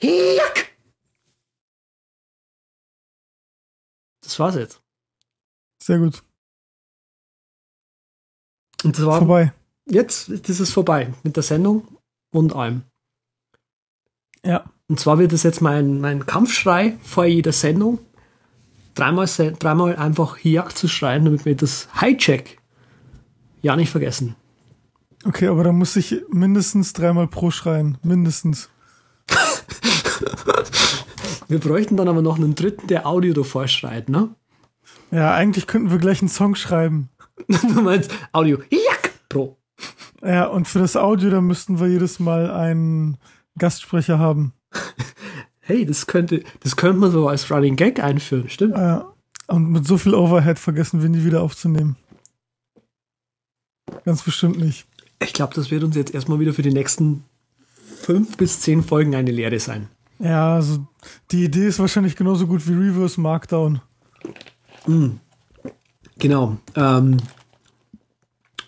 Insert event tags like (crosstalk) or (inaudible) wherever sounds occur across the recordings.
Hiak! Das war's jetzt. Sehr gut. Und das war Vorbei. jetzt ist es vorbei mit der Sendung und allem. Ja. Und zwar wird es jetzt mein, mein Kampfschrei vor jeder Sendung. Dreimal, dreimal einfach Hiak zu schreien, damit wir das Hijack ja nicht vergessen. Okay, aber da muss ich mindestens dreimal pro schreien. Mindestens. (laughs) Wir bräuchten dann aber noch einen dritten, der Audio davor schreit, ne? Ja, eigentlich könnten wir gleich einen Song schreiben. (laughs) Du meinst Audio Hiak Pro. Ja, und für das Audio, da müssten wir jedes Mal einen Gastsprecher haben. Hey, das könnte, das könnte man so als Running Gag einführen, stimmt? Ja. Und mit so viel Overhead vergessen wir nie wieder aufzunehmen. Ganz bestimmt nicht. Ich glaube, das wird uns jetzt erstmal wieder für die nächsten fünf bis zehn Folgen eine Lehre sein. Ja, also die Idee ist wahrscheinlich genauso gut wie Reverse Markdown. Genau. Ähm,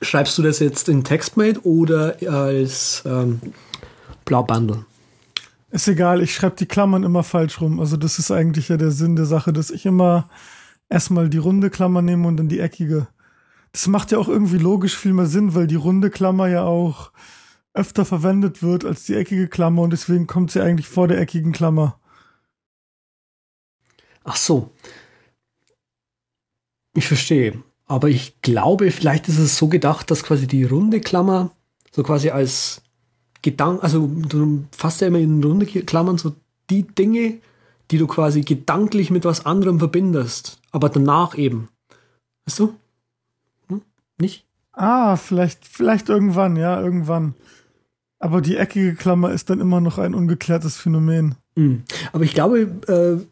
schreibst du das jetzt in TextMate oder als ähm, Blaubundle? Ist egal, ich schreibe die Klammern immer falsch rum. Also das ist eigentlich ja der Sinn der Sache, dass ich immer erstmal die runde Klammer nehme und dann die eckige. Das macht ja auch irgendwie logisch viel mehr Sinn, weil die runde Klammer ja auch öfter verwendet wird als die eckige Klammer und deswegen kommt sie eigentlich vor der eckigen Klammer. Ach so. Ich verstehe. Aber ich glaube, vielleicht ist es so gedacht, dass quasi die runde Klammer so quasi als Gedanken, also du fasst ja immer in runde Klammern so die Dinge, die du quasi gedanklich mit was anderem verbindest, aber danach eben. Weißt du? Hm? Nicht? Ah, vielleicht, vielleicht irgendwann, ja, irgendwann. Aber die eckige Klammer ist dann immer noch ein ungeklärtes Phänomen. Mhm. Aber ich glaube, äh,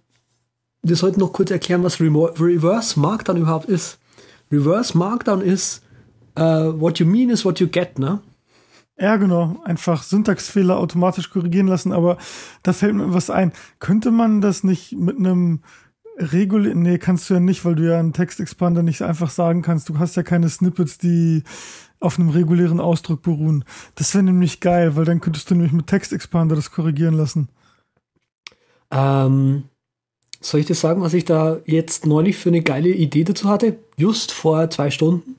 wir sollten noch kurz erklären, was Remo Reverse Markdown überhaupt ist. Reverse Markdown ist äh, what you mean is what you get, ne? Ja, genau. Einfach Syntaxfehler automatisch korrigieren lassen, aber da fällt mir was ein. Könnte man das nicht mit einem regulär, nee, kannst du ja nicht, weil du ja einen Textexpander nicht einfach sagen kannst. Du hast ja keine Snippets, die auf einem regulären Ausdruck beruhen. Das wäre nämlich geil, weil dann könntest du nämlich mit Textexpander das korrigieren lassen. Ähm, soll ich dir sagen, was ich da jetzt neulich für eine geile Idee dazu hatte? Just vor zwei Stunden.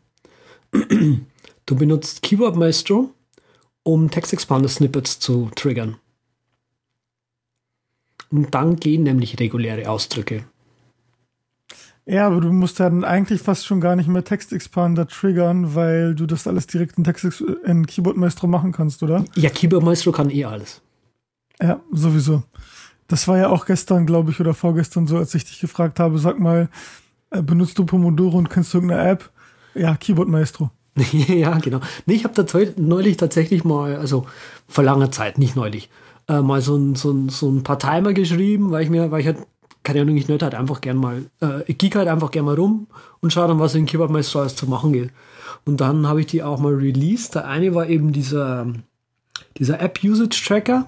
(clears throat) Du benutzt Keyboard Maestro, um Textexpander-Snippets zu triggern. Und dann gehen nämlich reguläre Ausdrücke. Ja, aber du musst dann eigentlich fast schon gar nicht mehr Textexpander triggern, weil du das alles direkt in, Text in Keyboard Maestro machen kannst, oder? Ja, Keyboard Maestro kann eh alles. Ja, sowieso. Das war ja auch gestern, glaube ich, oder vorgestern so, als ich dich gefragt habe, sag mal, äh, benutzt du Pomodoro und kennst du irgendeine App? Ja, Keyboard Maestro. (laughs) ja, genau. Nee, ich habe da neulich tatsächlich mal, also vor langer Zeit, nicht neulich, äh, mal so ein, so, ein, so ein paar Timer geschrieben, weil ich mir, weil ich halt, keine Ahnung, ich nicht halt einfach gern mal, äh, ich geek halt einfach gern mal rum und schaue dann, was in Keyboard Maestro alles zu machen geht. Und dann habe ich die auch mal released. Der eine war eben dieser, dieser App-Usage-Tracker.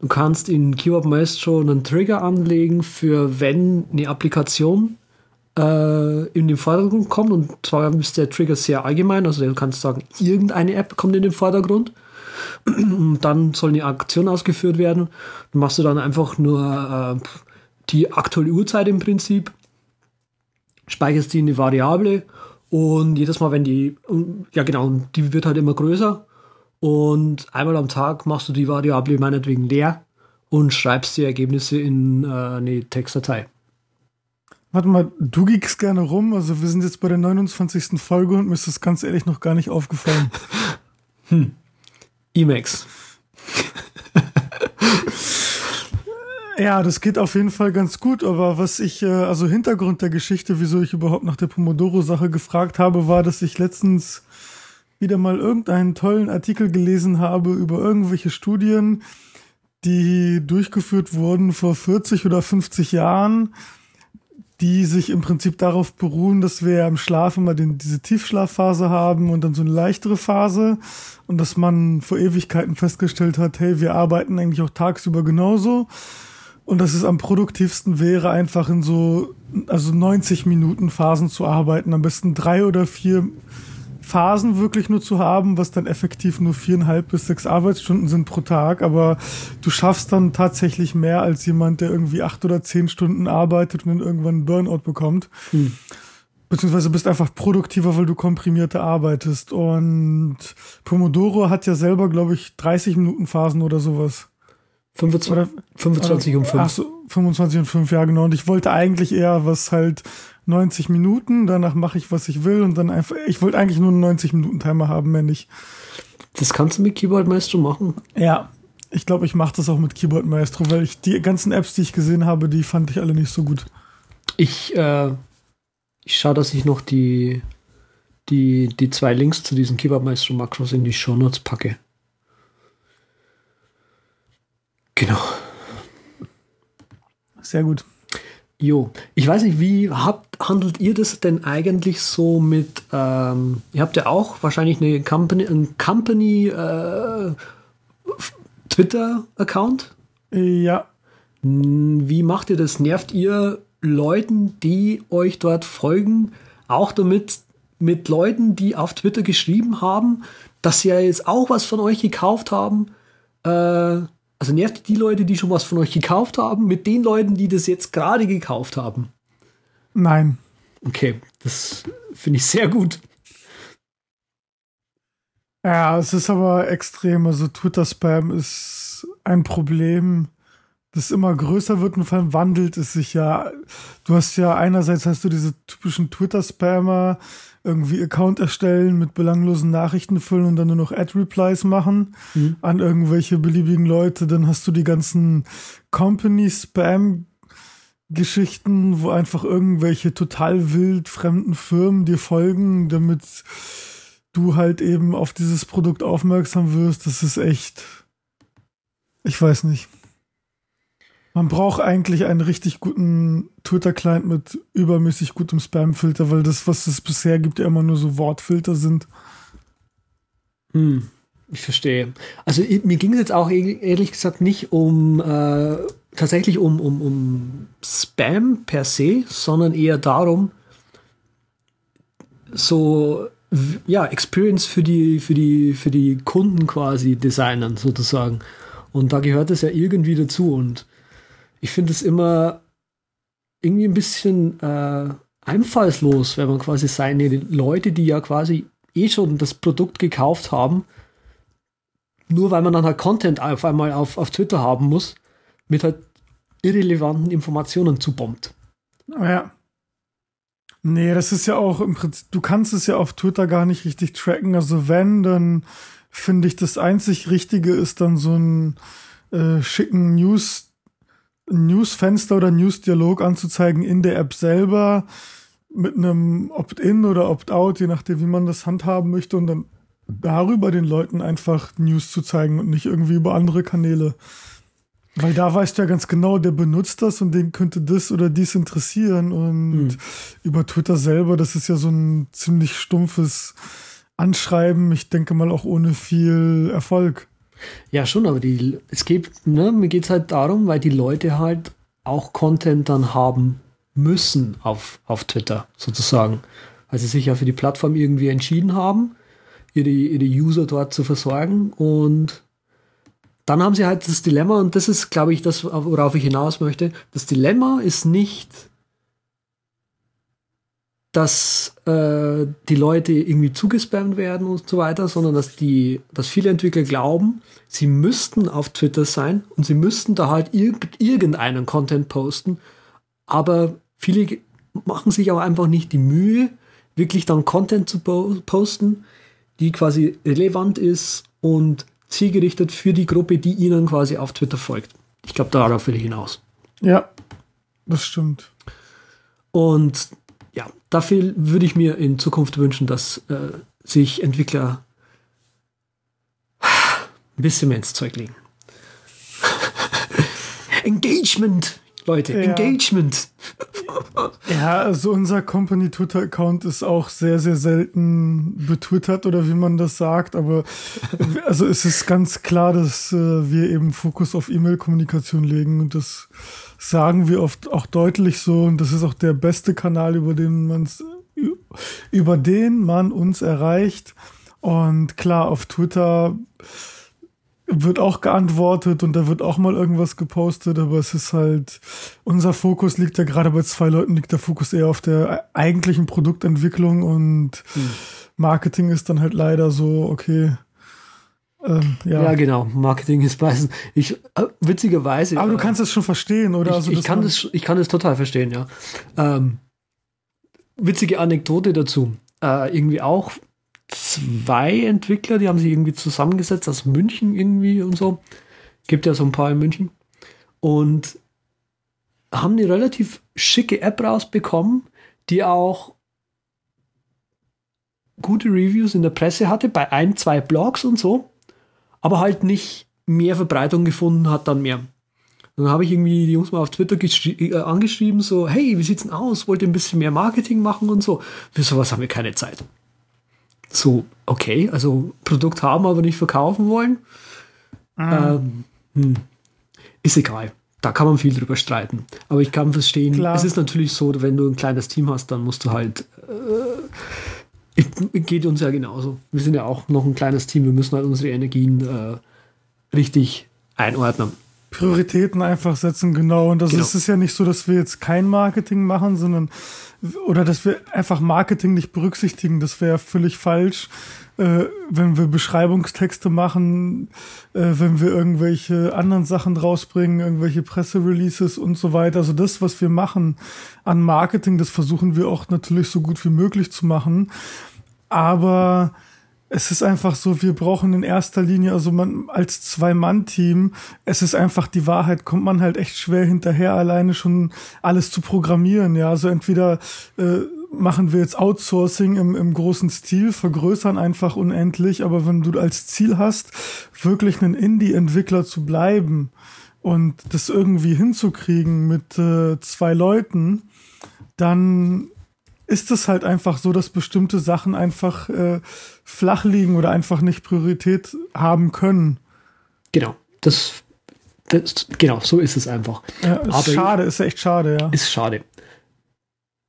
Du kannst in Keyboard Maestro einen Trigger anlegen für wenn eine Applikation äh, in den Vordergrund kommt. Und zwar ist der Trigger sehr allgemein. Also du kannst sagen, irgendeine App kommt in den Vordergrund. (clears throat) Und dann soll eine Aktion ausgeführt werden. Dann machst du dann einfach nur äh, die aktuelle Uhrzeit im Prinzip, speicherst die in eine Variable und jedes Mal, wenn die, ja genau, die wird halt immer größer und einmal am Tag machst du die Variable meinetwegen leer und schreibst die Ergebnisse in äh, eine Textdatei. Warte mal, du geekst gerne rum, also wir sind jetzt bei der 29. Folge und mir ist das ganz ehrlich noch gar nicht aufgefallen. (laughs) hm. Emacs. (laughs) Ja, das geht auf jeden Fall ganz gut, aber was ich, äh, also Hintergrund der Geschichte, wieso ich überhaupt nach der Pomodoro-Sache gefragt habe, war, dass ich letztens wieder mal irgendeinen tollen Artikel gelesen habe über irgendwelche Studien, die durchgeführt wurden vor 40 oder 50 Jahren, die sich im Prinzip darauf beruhen, dass wir im Schlaf immer den, diese Tiefschlafphase haben und dann so eine leichtere Phase und dass man vor Ewigkeiten festgestellt hat, hey, wir arbeiten eigentlich auch tagsüber genauso und dass es am produktivsten wäre, einfach in so, also 90 Minuten Phasen zu arbeiten, am besten drei oder vier Phasen wirklich nur zu haben, was dann effektiv nur viereinhalb bis sechs Arbeitsstunden sind pro Tag, aber du schaffst dann tatsächlich mehr als jemand, der irgendwie acht oder zehn Stunden arbeitet und dann irgendwann einen Burnout bekommt. Hm. Beziehungsweise bist einfach produktiver, weil du komprimierter arbeitest. Und Pomodoro hat ja selber, glaube ich, 30 Minuten Phasen oder sowas. 25, oder, 25 um 5. Ach so, 25 und 5, ja genau. Und ich wollte eigentlich eher was halt 90 Minuten, danach mache ich, was ich will und dann einfach, ich wollte eigentlich nur einen 90 Minuten Timer haben, wenn nicht. Das kannst du mit Keyboard Maestro machen? Ja, ich glaube, ich mache das auch mit Keyboard Maestro, weil ich die ganzen Apps, die ich gesehen habe, die fand ich alle nicht so gut. Ich, äh, ich schaue, dass ich noch die, die, die zwei Links zu diesen Keyboard Maestro Makros in die Show Notes packe. Genau. Sehr gut. Jo, ich weiß nicht, wie habt, handelt ihr das denn eigentlich so mit, ähm, ihr habt ja auch wahrscheinlich eine Company, ein Company äh, Twitter-Account? Ja. Wie macht ihr das? Nervt ihr Leuten, die euch dort folgen, auch damit mit Leuten, die auf Twitter geschrieben haben, dass sie ja jetzt auch was von euch gekauft haben? Äh, also nervt die Leute, die schon was von euch gekauft haben, mit den Leuten, die das jetzt gerade gekauft haben? Nein. Okay, das finde ich sehr gut. Ja, es ist aber extrem. Also Twitter-Spam ist ein Problem, das immer größer wird und vor allem wandelt es sich ja. Du hast ja einerseits hast du diese typischen Twitter-Spammer, irgendwie Account erstellen, mit belanglosen Nachrichten füllen und dann nur noch Ad-Replies machen mhm. an irgendwelche beliebigen Leute. Dann hast du die ganzen Company-Spam Geschichten, wo einfach irgendwelche total wild fremden Firmen dir folgen, damit du halt eben auf dieses Produkt aufmerksam wirst. Das ist echt, ich weiß nicht. Man braucht eigentlich einen richtig guten Twitter-Client mit übermäßig gutem Spam-Filter, weil das, was es bisher gibt, ja immer nur so Wortfilter sind. Hm, ich verstehe. Also mir ging es jetzt auch ehrlich gesagt nicht um äh, tatsächlich um, um, um Spam per se, sondern eher darum, so ja, Experience für die, für die, für die Kunden quasi designen, sozusagen. Und da gehört es ja irgendwie dazu. Und ich finde es immer irgendwie ein bisschen äh, einfallslos, wenn man quasi seine Leute, die ja quasi eh schon das Produkt gekauft haben, nur weil man dann halt Content auf einmal auf, auf Twitter haben muss, mit halt irrelevanten Informationen zubombt. Ja. Nee, das ist ja auch im Prinzip, du kannst es ja auf Twitter gar nicht richtig tracken. Also wenn, dann finde ich das einzig Richtige ist dann so ein äh, schicken News Newsfenster oder Newsdialog anzuzeigen in der App selber mit einem Opt-in oder Opt-out, je nachdem, wie man das handhaben möchte und dann darüber den Leuten einfach News zu zeigen und nicht irgendwie über andere Kanäle. Weil da weißt du ja ganz genau, der benutzt das und den könnte das oder dies interessieren. Und mhm. über Twitter selber, das ist ja so ein ziemlich stumpfes Anschreiben. Ich denke mal auch ohne viel Erfolg. Ja, schon, aber die, es geht, ne, mir geht es halt darum, weil die Leute halt auch Content dann haben müssen auf, auf Twitter, sozusagen. Weil sie sich ja für die Plattform irgendwie entschieden haben, ihre, ihre User dort zu versorgen. Und dann haben sie halt das Dilemma, und das ist, glaube ich, das, worauf ich hinaus möchte. Das Dilemma ist nicht, dass äh, die Leute irgendwie zugespammt werden und so weiter, sondern dass die, dass viele Entwickler glauben, sie müssten auf Twitter sein und sie müssten da halt irg irgendeinen Content posten, aber viele machen sich auch einfach nicht die Mühe, wirklich dann Content zu po posten, die quasi relevant ist und zielgerichtet für die Gruppe, die ihnen quasi auf Twitter folgt. Ich glaube, darauf will ich hinaus. Ja, das stimmt. Und ja, dafür würde ich mir in Zukunft wünschen, dass äh, sich Entwickler ein bisschen mehr ins Zeug legen. (laughs) Engagement, Leute, ja. Engagement. ja, also unser Company Twitter-Account ist auch sehr, sehr selten betwittert oder wie man das sagt, aber (laughs) also es ist ganz klar, dass äh, wir eben Fokus auf E-Mail-Kommunikation legen und das sagen wir oft auch deutlich so und das ist auch der beste Kanal, über den man über den man uns erreicht. Und klar, auf Twitter wird auch geantwortet und da wird auch mal irgendwas gepostet, aber es ist halt, unser Fokus liegt ja gerade bei zwei Leuten, liegt der Fokus eher auf der eigentlichen Produktentwicklung und hm. Marketing ist dann halt leider so, okay. Ähm, ja. ja, genau. Marketing ist meistens. Ich äh, witzigerweise. Aber du äh, kannst es schon verstehen, oder? Ich, also, ich kann das, ich kann das total verstehen, ja. Ähm, witzige Anekdote dazu. Äh, irgendwie auch zwei Entwickler, die haben sich irgendwie zusammengesetzt aus München irgendwie und so. Gibt ja so ein paar in München. Und haben eine relativ schicke App rausbekommen, die auch gute Reviews in der Presse hatte, bei ein, zwei Blogs und so, aber halt nicht mehr Verbreitung gefunden hat dann mehr. Und dann habe ich irgendwie die Jungs mal auf Twitter äh, angeschrieben, so, hey, wie sieht's denn aus? Wollt ihr ein bisschen mehr Marketing machen und so? Für sowas haben wir keine Zeit so, okay, also Produkt haben, aber nicht verkaufen wollen. Mhm. Ähm, hm, ist egal. Da kann man viel drüber streiten. Aber ich kann verstehen, Klar. es ist natürlich so, wenn du ein kleines Team hast, dann musst du halt. Äh, geht uns ja genauso. Wir sind ja auch noch ein kleines Team. Wir müssen halt unsere Energien äh, richtig einordnen. Prioritäten einfach setzen, genau. Und das genau. ist es ja nicht so, dass wir jetzt kein Marketing machen, sondern oder dass wir einfach Marketing nicht berücksichtigen. Das wäre völlig falsch, äh, wenn wir Beschreibungstexte machen, äh, wenn wir irgendwelche anderen Sachen rausbringen, irgendwelche Pressereleases und so weiter. Also das, was wir machen an Marketing, das versuchen wir auch natürlich so gut wie möglich zu machen. Aber es ist einfach so, wir brauchen in erster Linie, also man als Zwei-Mann-Team, es ist einfach die Wahrheit, kommt man halt echt schwer hinterher, alleine schon alles zu programmieren. Ja, also entweder äh, machen wir jetzt Outsourcing im, im großen Stil, vergrößern einfach unendlich, aber wenn du als Ziel hast, wirklich ein Indie-Entwickler zu bleiben und das irgendwie hinzukriegen mit äh, zwei Leuten, dann ist es halt einfach so, dass bestimmte Sachen einfach äh, flach liegen oder einfach nicht Priorität haben können. Genau, das, das genau, so ist es einfach. Ja, ist Aber schade, ist echt schade, ja. Ist schade.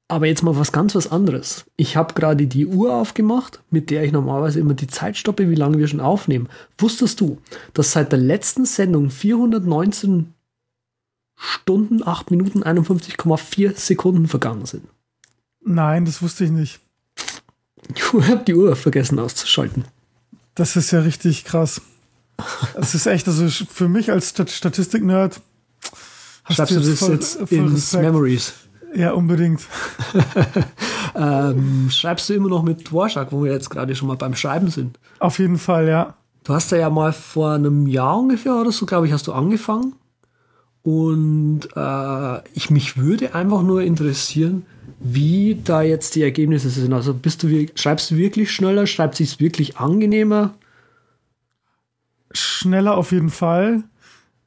Aber jetzt mal was ganz was anderes. Ich habe gerade die Uhr aufgemacht, mit der ich normalerweise immer die Zeit stoppe, wie lange wir schon aufnehmen. Wusstest du, dass seit der letzten Sendung 419 Stunden, 8 Minuten, 51,4 Sekunden vergangen sind? Nein, das wusste ich nicht. Ich habe die Uhr vergessen auszuschalten. Das ist ja richtig krass. Das ist echt, also für mich als Statistik-Nerd. Schreibst du, das voll, jetzt voll ins Respekt. Memories? Ja, unbedingt. (laughs) ähm, schreibst du immer noch mit Dvorak, wo wir jetzt gerade schon mal beim Schreiben sind? Auf jeden Fall, ja. Du hast ja mal vor einem Jahr ungefähr oder so, glaube ich, hast du angefangen. Und äh, ich mich würde einfach nur interessieren, wie da jetzt die Ergebnisse sind. Also bist du, schreibst du wirklich schneller, schreibt sich wirklich angenehmer? Schneller auf jeden Fall.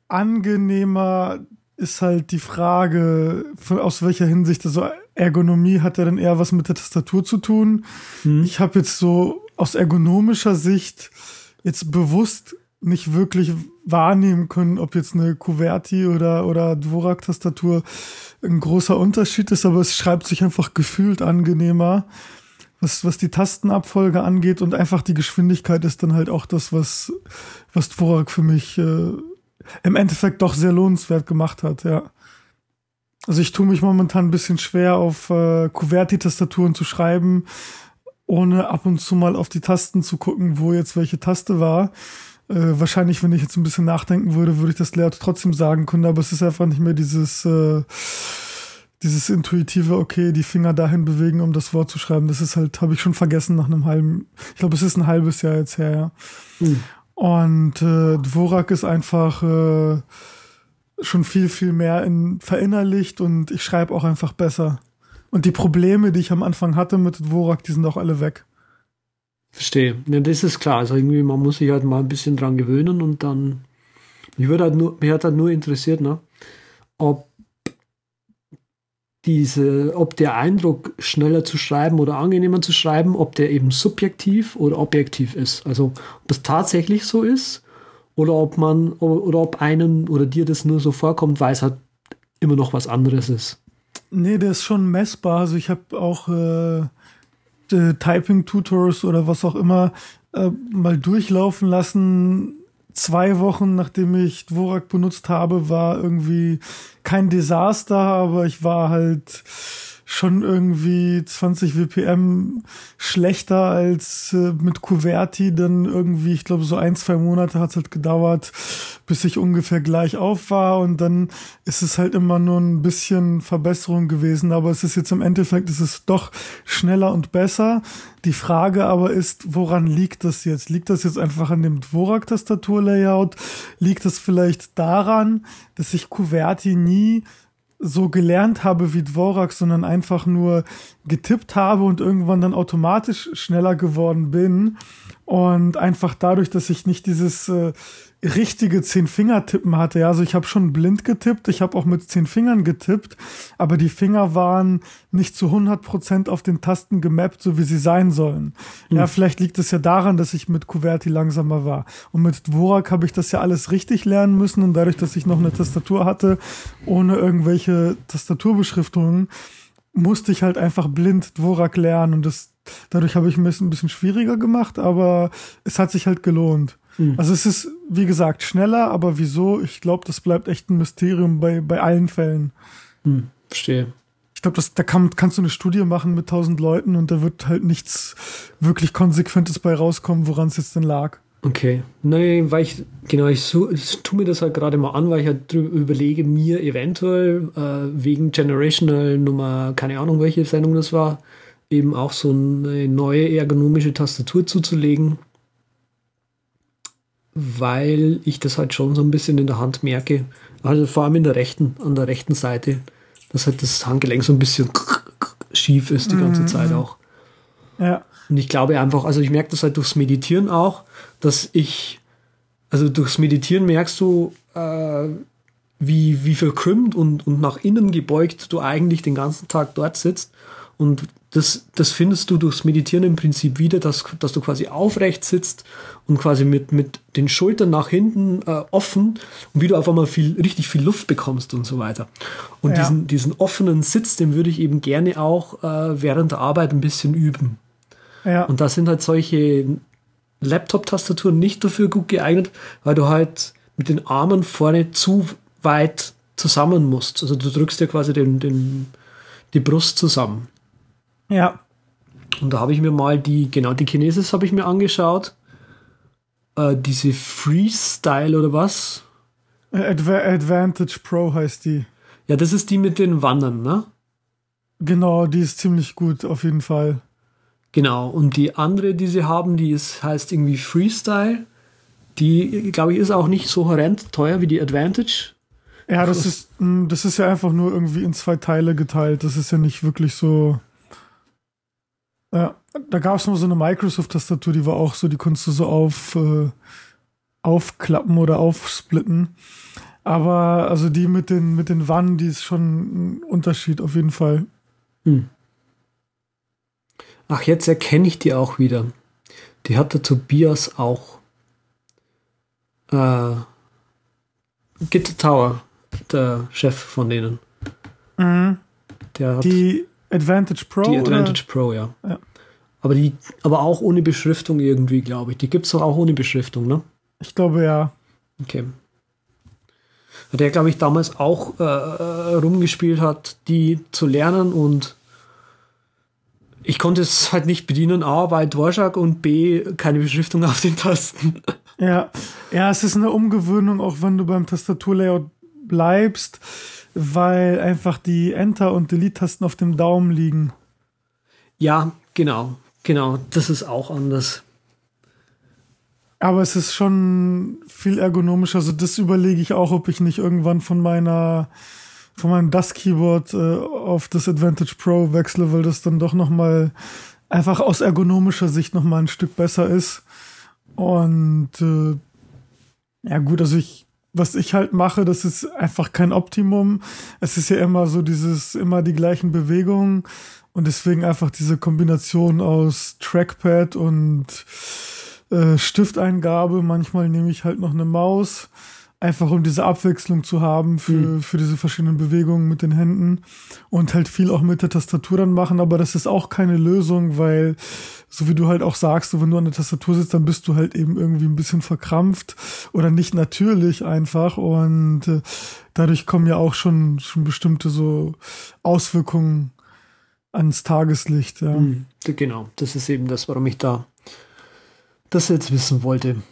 Angenehmer ist halt die Frage, aus welcher Hinsicht. Also Ergonomie hat ja dann eher was mit der Tastatur zu tun. Hm. Ich habe jetzt so aus ergonomischer Sicht jetzt bewusst nicht wirklich wahrnehmen können, ob jetzt eine Kuverti oder, oder Dvorak-Tastatur ein großer Unterschied ist, aber es schreibt sich einfach gefühlt angenehmer, was, was die Tastenabfolge angeht und einfach die Geschwindigkeit ist dann halt auch das, was, was Dvorak für mich äh, im Endeffekt doch sehr lohnenswert gemacht hat, ja. Also ich tue mich momentan ein bisschen schwer, auf äh, Kuverti-Tastaturen zu schreiben, ohne ab und zu mal auf die Tasten zu gucken, wo jetzt welche Taste war. Äh, wahrscheinlich, wenn ich jetzt ein bisschen nachdenken würde, würde ich das Layout trotzdem sagen können, aber es ist einfach nicht mehr dieses, äh, dieses intuitive, okay, die Finger dahin bewegen, um das Wort zu schreiben. Das ist halt, habe ich schon vergessen nach einem halben, ich glaube, es ist ein halbes Jahr jetzt her, ja. Mhm. Und äh, Dvorak ist einfach äh, schon viel, viel mehr in, verinnerlicht und ich schreibe auch einfach besser. Und die Probleme, die ich am Anfang hatte mit Dvorak, die sind auch alle weg. Verstehe. Ja, das ist klar. Also irgendwie, man muss sich halt mal ein bisschen dran gewöhnen und dann. Mich, würde halt nur, mich hat halt nur interessiert, ne, ob diese, ob der Eindruck, schneller zu schreiben oder angenehmer zu schreiben, ob der eben subjektiv oder objektiv ist. Also ob das tatsächlich so ist oder ob man oder ob einem oder dir das nur so vorkommt, weil es halt immer noch was anderes ist. Nee, der ist schon messbar. Also ich habe auch äh, Typing-Tutors oder was auch immer äh, mal durchlaufen lassen. Zwei Wochen nachdem ich Dvorak benutzt habe, war irgendwie kein Desaster, aber ich war halt schon irgendwie 20 WPM schlechter als äh, mit Kuverti. Dann irgendwie, ich glaube, so ein, zwei Monate hat es halt gedauert, bis ich ungefähr gleich auf war. Und dann ist es halt immer nur ein bisschen Verbesserung gewesen. Aber es ist jetzt im Endeffekt, es ist doch schneller und besser. Die Frage aber ist, woran liegt das jetzt? Liegt das jetzt einfach an dem Dvorak-Tastaturlayout? Liegt das vielleicht daran, dass ich Kuverti nie so gelernt habe wie Dvorak, sondern einfach nur getippt habe und irgendwann dann automatisch schneller geworden bin. Und einfach dadurch, dass ich nicht dieses äh, richtige Zehn-Finger-Tippen hatte. Ja, also ich habe schon blind getippt, ich habe auch mit zehn Fingern getippt, aber die Finger waren nicht zu 100 Prozent auf den Tasten gemappt, so wie sie sein sollen. Mhm. Ja, vielleicht liegt es ja daran, dass ich mit Kuverti langsamer war. Und mit Dvorak habe ich das ja alles richtig lernen müssen und dadurch, dass ich noch eine Tastatur hatte, ohne irgendwelche Tastaturbeschriftungen, musste ich halt einfach blind Dvorak lernen und das dadurch habe ich mir es ein bisschen schwieriger gemacht, aber es hat sich halt gelohnt. Mhm. Also es ist, wie gesagt, schneller, aber wieso? Ich glaube, das bleibt echt ein Mysterium bei, bei allen Fällen. Mhm. Verstehe. Ich glaube, da kann, kannst du eine Studie machen mit tausend Leuten und da wird halt nichts wirklich Konsequentes bei rauskommen, woran es jetzt denn lag. Okay. Nein, weil ich, genau, ich, so, ich tue mir das halt gerade mal an, weil ich halt überlege, mir eventuell äh, wegen Generational Nummer, keine Ahnung, welche Sendung das war, eben auch so eine neue ergonomische Tastatur zuzulegen weil ich das halt schon so ein bisschen in der Hand merke. Also vor allem in der rechten, an der rechten Seite, dass halt das Handgelenk so ein bisschen (laughs) schief ist die ganze mhm. Zeit auch. Ja. Und ich glaube einfach, also ich merke das halt durchs Meditieren auch, dass ich, also durchs Meditieren merkst du, äh, wie, wie verkrümmt und, und nach innen gebeugt du eigentlich den ganzen Tag dort sitzt und das, das findest du durchs Meditieren im Prinzip wieder, dass, dass du quasi aufrecht sitzt und quasi mit, mit den Schultern nach hinten äh, offen und wie du auf einmal viel, richtig viel Luft bekommst und so weiter. Und ja. diesen, diesen offenen Sitz, den würde ich eben gerne auch äh, während der Arbeit ein bisschen üben. Ja. Und da sind halt solche Laptop-Tastaturen nicht dafür gut geeignet, weil du halt mit den Armen vorne zu weit zusammen musst. Also du drückst ja quasi den, den, die Brust zusammen. Ja. Und da habe ich mir mal die, genau, die Chinesis habe ich mir angeschaut. Äh, diese Freestyle oder was? Adva Advantage Pro heißt die. Ja, das ist die mit den Wandern, ne? Genau, die ist ziemlich gut, auf jeden Fall. Genau, und die andere, die sie haben, die ist, heißt irgendwie Freestyle. Die, glaube ich, ist auch nicht so horrend teuer wie die Advantage. Ja, das ist, hm, das ist ja einfach nur irgendwie in zwei Teile geteilt. Das ist ja nicht wirklich so. Ja, da gab es noch so eine Microsoft-Tastatur, die war auch so, die konntest du so auf, äh, aufklappen oder aufsplitten. Aber also die mit den, mit den Wannen, die ist schon ein Unterschied auf jeden Fall. Hm. Ach, jetzt erkenne ich die auch wieder. Die hat der Tobias auch. Äh, Gitter Tower, der Chef von denen. Mhm. Der hat die Advantage Pro? Die Advantage oder? Pro, ja. ja. Aber, die, aber auch ohne Beschriftung irgendwie, glaube ich. Die gibt es doch auch ohne Beschriftung, ne? Ich glaube ja. Okay. Der, glaube ich, damals auch äh, äh, rumgespielt hat, die zu lernen und ich konnte es halt nicht bedienen, A, bei Dvorak und B, keine Beschriftung auf den Tasten. (laughs) Ja, ja, es ist eine Umgewöhnung, auch wenn du beim Tastaturlayout bleibst weil einfach die Enter- und Delete-Tasten auf dem Daumen liegen. Ja, genau, genau. Das ist auch anders. Aber es ist schon viel ergonomischer. Also das überlege ich auch, ob ich nicht irgendwann von meiner von meinem DAS-Keyboard äh, auf das Advantage Pro wechsle, weil das dann doch noch mal einfach aus ergonomischer Sicht noch mal ein Stück besser ist. Und äh, ja gut, also ich was ich halt mache, das ist einfach kein Optimum. Es ist ja immer so dieses, immer die gleichen Bewegungen und deswegen einfach diese Kombination aus Trackpad und äh, Stifteingabe. Manchmal nehme ich halt noch eine Maus einfach um diese Abwechslung zu haben für, mhm. für diese verschiedenen Bewegungen mit den Händen und halt viel auch mit der Tastatur dann machen, aber das ist auch keine Lösung, weil so wie du halt auch sagst, so wenn du an der Tastatur sitzt, dann bist du halt eben irgendwie ein bisschen verkrampft oder nicht natürlich einfach und äh, dadurch kommen ja auch schon, schon bestimmte so Auswirkungen ans Tageslicht, ja. Mhm, genau, das ist eben das, warum ich da das jetzt wissen wollte.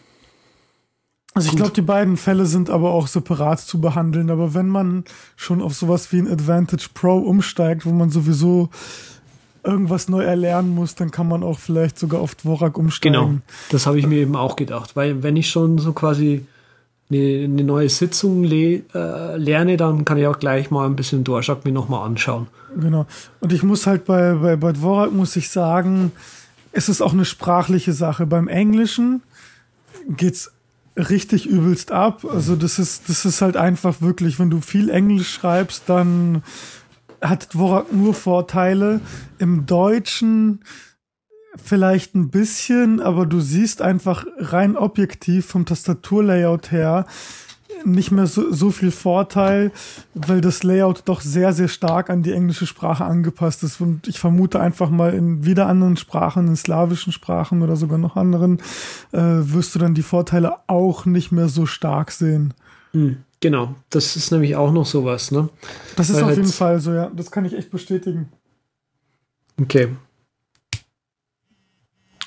Also ich glaube, die beiden Fälle sind aber auch separat zu behandeln. Aber wenn man schon auf sowas wie ein Advantage Pro umsteigt, wo man sowieso irgendwas neu erlernen muss, dann kann man auch vielleicht sogar auf Dvorak umsteigen. Genau, das habe ich mir eben auch gedacht. Weil wenn ich schon so quasi eine, eine neue Sitzung le äh, lerne, dann kann ich auch gleich mal ein bisschen Dvorak mir nochmal anschauen. Genau. Und ich muss halt bei, bei, bei Dvorak muss ich sagen, es ist auch eine sprachliche Sache. Beim Englischen geht's richtig übelst ab. Also das ist, das ist halt einfach wirklich, wenn du viel Englisch schreibst, dann hat Dvorak nur Vorteile. Im Deutschen vielleicht ein bisschen, aber du siehst einfach rein objektiv vom Tastaturlayout her, nicht mehr so, so viel Vorteil, weil das Layout doch sehr, sehr stark an die englische Sprache angepasst ist. Und ich vermute einfach mal in wieder anderen Sprachen, in slawischen Sprachen oder sogar noch anderen, äh, wirst du dann die Vorteile auch nicht mehr so stark sehen. Mhm, genau, das ist nämlich auch noch sowas, ne? Das ist weil auf jeden Fall so, ja. Das kann ich echt bestätigen. Okay,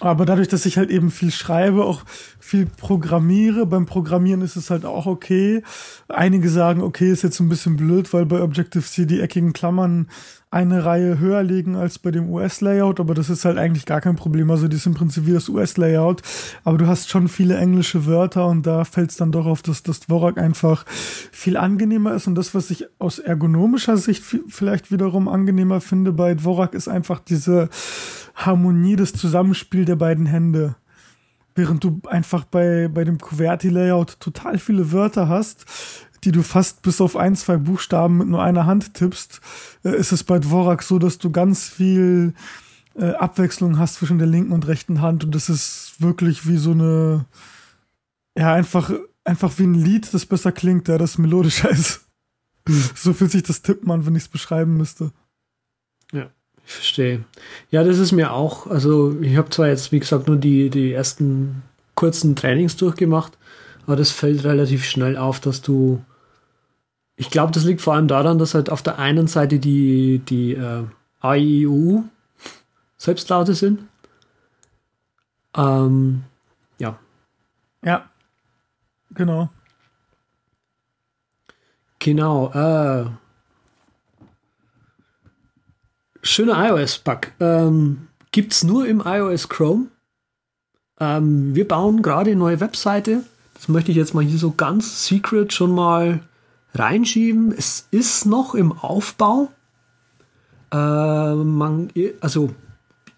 aber dadurch, dass ich halt eben viel schreibe, auch viel programmiere, beim Programmieren ist es halt auch okay. Einige sagen, okay, ist jetzt ein bisschen blöd, weil bei Objective-C die eckigen Klammern eine Reihe höher liegen als bei dem US-Layout, aber das ist halt eigentlich gar kein Problem. Also die ist im Prinzip wie das US-Layout, aber du hast schon viele englische Wörter und da fällt es dann doch auf, dass das Dvorak einfach viel angenehmer ist und das, was ich aus ergonomischer Sicht vielleicht wiederum angenehmer finde bei Dvorak, ist einfach diese Harmonie, das Zusammenspiel der beiden Hände. Während du einfach bei, bei dem QWERTY-Layout total viele Wörter hast, die du fast bis auf ein, zwei Buchstaben mit nur einer Hand tippst, äh, ist es bei Dvorak so, dass du ganz viel äh, Abwechslung hast zwischen der linken und rechten Hand und das ist wirklich wie so eine, ja, einfach, einfach wie ein Lied, das besser klingt, ja, das melodischer (laughs) ist. Hm. So fühlt sich das Tippen an, wenn ich es beschreiben müsste. Ich verstehe. Ja, das ist mir auch, also ich habe zwar jetzt, wie gesagt, nur die, die ersten kurzen Trainings durchgemacht, aber das fällt relativ schnell auf, dass du, ich glaube, das liegt vor allem daran, dass halt auf der einen Seite die, die äh, AIU Selbstlaute sind. Ähm, ja. Ja, genau. Genau, äh, schöner iOS-Bug. Ähm, Gibt es nur im iOS Chrome. Ähm, wir bauen gerade eine neue Webseite. Das möchte ich jetzt mal hier so ganz secret schon mal reinschieben. Es ist noch im Aufbau. Äh, man, also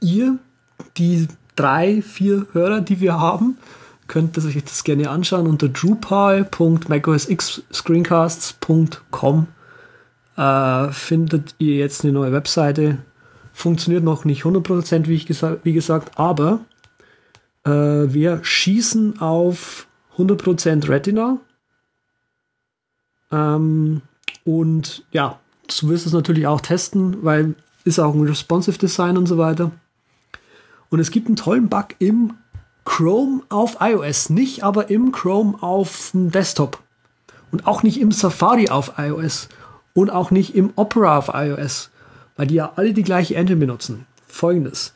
ihr, die drei, vier Hörer, die wir haben, könnt euch das gerne anschauen unter drupal.macOSX-screencasts.com äh, findet ihr jetzt eine neue Webseite. Funktioniert noch nicht 100%, wie, ich gesa wie gesagt, aber äh, wir schießen auf 100% Retina. Ähm, und ja, du wirst es natürlich auch testen, weil ist auch ein responsive Design und so weiter. Und es gibt einen tollen Bug im Chrome auf iOS, nicht aber im Chrome auf dem Desktop und auch nicht im Safari auf iOS und auch nicht im Opera auf iOS, weil die ja alle die gleiche Engine benutzen. Folgendes.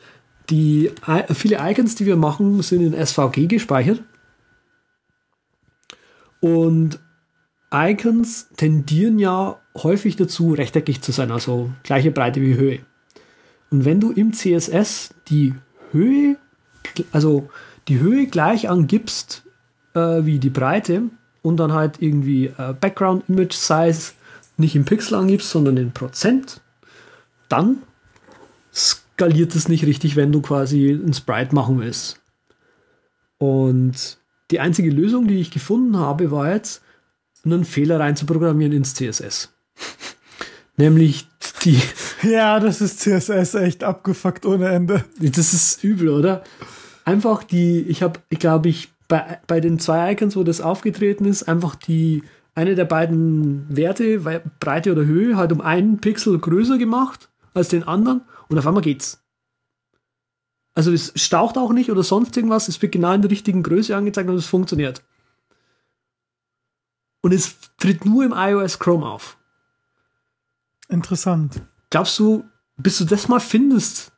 Die, viele Icons, die wir machen, sind in SVG gespeichert. Und Icons tendieren ja häufig dazu, rechteckig zu sein, also gleiche Breite wie Höhe. Und wenn du im CSS die Höhe, also die Höhe gleich angibst äh, wie die Breite und dann halt irgendwie äh, Background Image Size nicht in Pixel angibst, sondern in Prozent, dann skaliert es nicht richtig, wenn du quasi ein Sprite machen willst. Und die einzige Lösung, die ich gefunden habe, war jetzt, einen Fehler rein zu programmieren ins CSS. (laughs) Nämlich die. (laughs) Ja, das ist CSS echt abgefuckt ohne Ende. Das ist übel, oder? Einfach die, ich habe, ich glaube, ich bei, bei den zwei Icons, wo das aufgetreten ist, einfach die eine der beiden Werte, Breite oder Höhe, halt um einen Pixel größer gemacht als den anderen und auf einmal geht's. Also es staucht auch nicht oder sonst irgendwas, es wird genau in der richtigen Größe angezeigt und es funktioniert. Und es tritt nur im iOS Chrome auf. Interessant. Glaubst du, bis du das mal findest,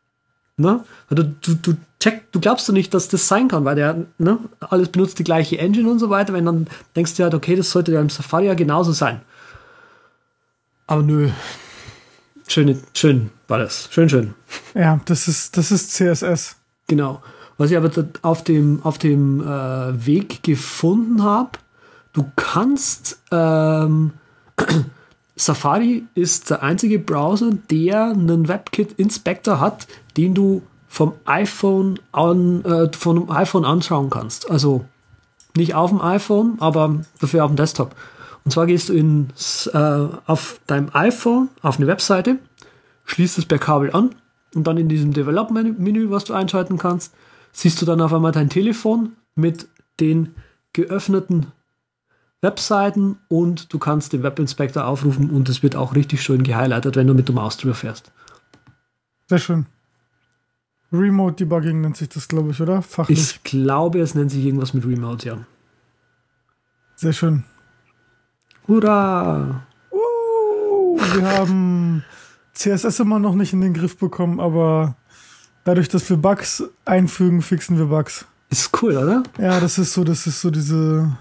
ne? Also du, du, check, du glaubst du nicht, dass das sein kann, weil der, ne, alles benutzt die gleiche Engine und so weiter, wenn dann denkst du halt, okay, das sollte ja im Safari ja genauso sein. Aber nö. Schön, schön war das. Schön, schön. Ja, das ist, das ist CSS. Genau. Was ich aber auf dem, auf dem äh, Weg gefunden habe, du kannst ähm, (clears throat) Safari ist der einzige Browser, der einen WebKit-Inspector hat, den du vom iPhone an, äh, vom iPhone anschauen kannst. Also nicht auf dem iPhone, aber dafür auf dem Desktop. Und zwar gehst du in, äh, auf deinem iPhone auf eine Webseite, schließt es per Kabel an und dann in diesem Develop-Menü, was du einschalten kannst, siehst du dann auf einmal dein Telefon mit den geöffneten Webseiten und du kannst den Webinspector aufrufen und es wird auch richtig schön gehighlightet, wenn du mit dem Maus drüber fährst. Sehr schön. Remote Debugging nennt sich das, glaube ich, oder? Fachlich. Ich glaube, es nennt sich irgendwas mit Remote, ja. Sehr schön. Hurra! Uh, wir haben CSS immer noch nicht in den Griff bekommen, aber dadurch, dass wir Bugs einfügen, fixen wir Bugs. Ist cool, oder? Ja, das ist so, das ist so diese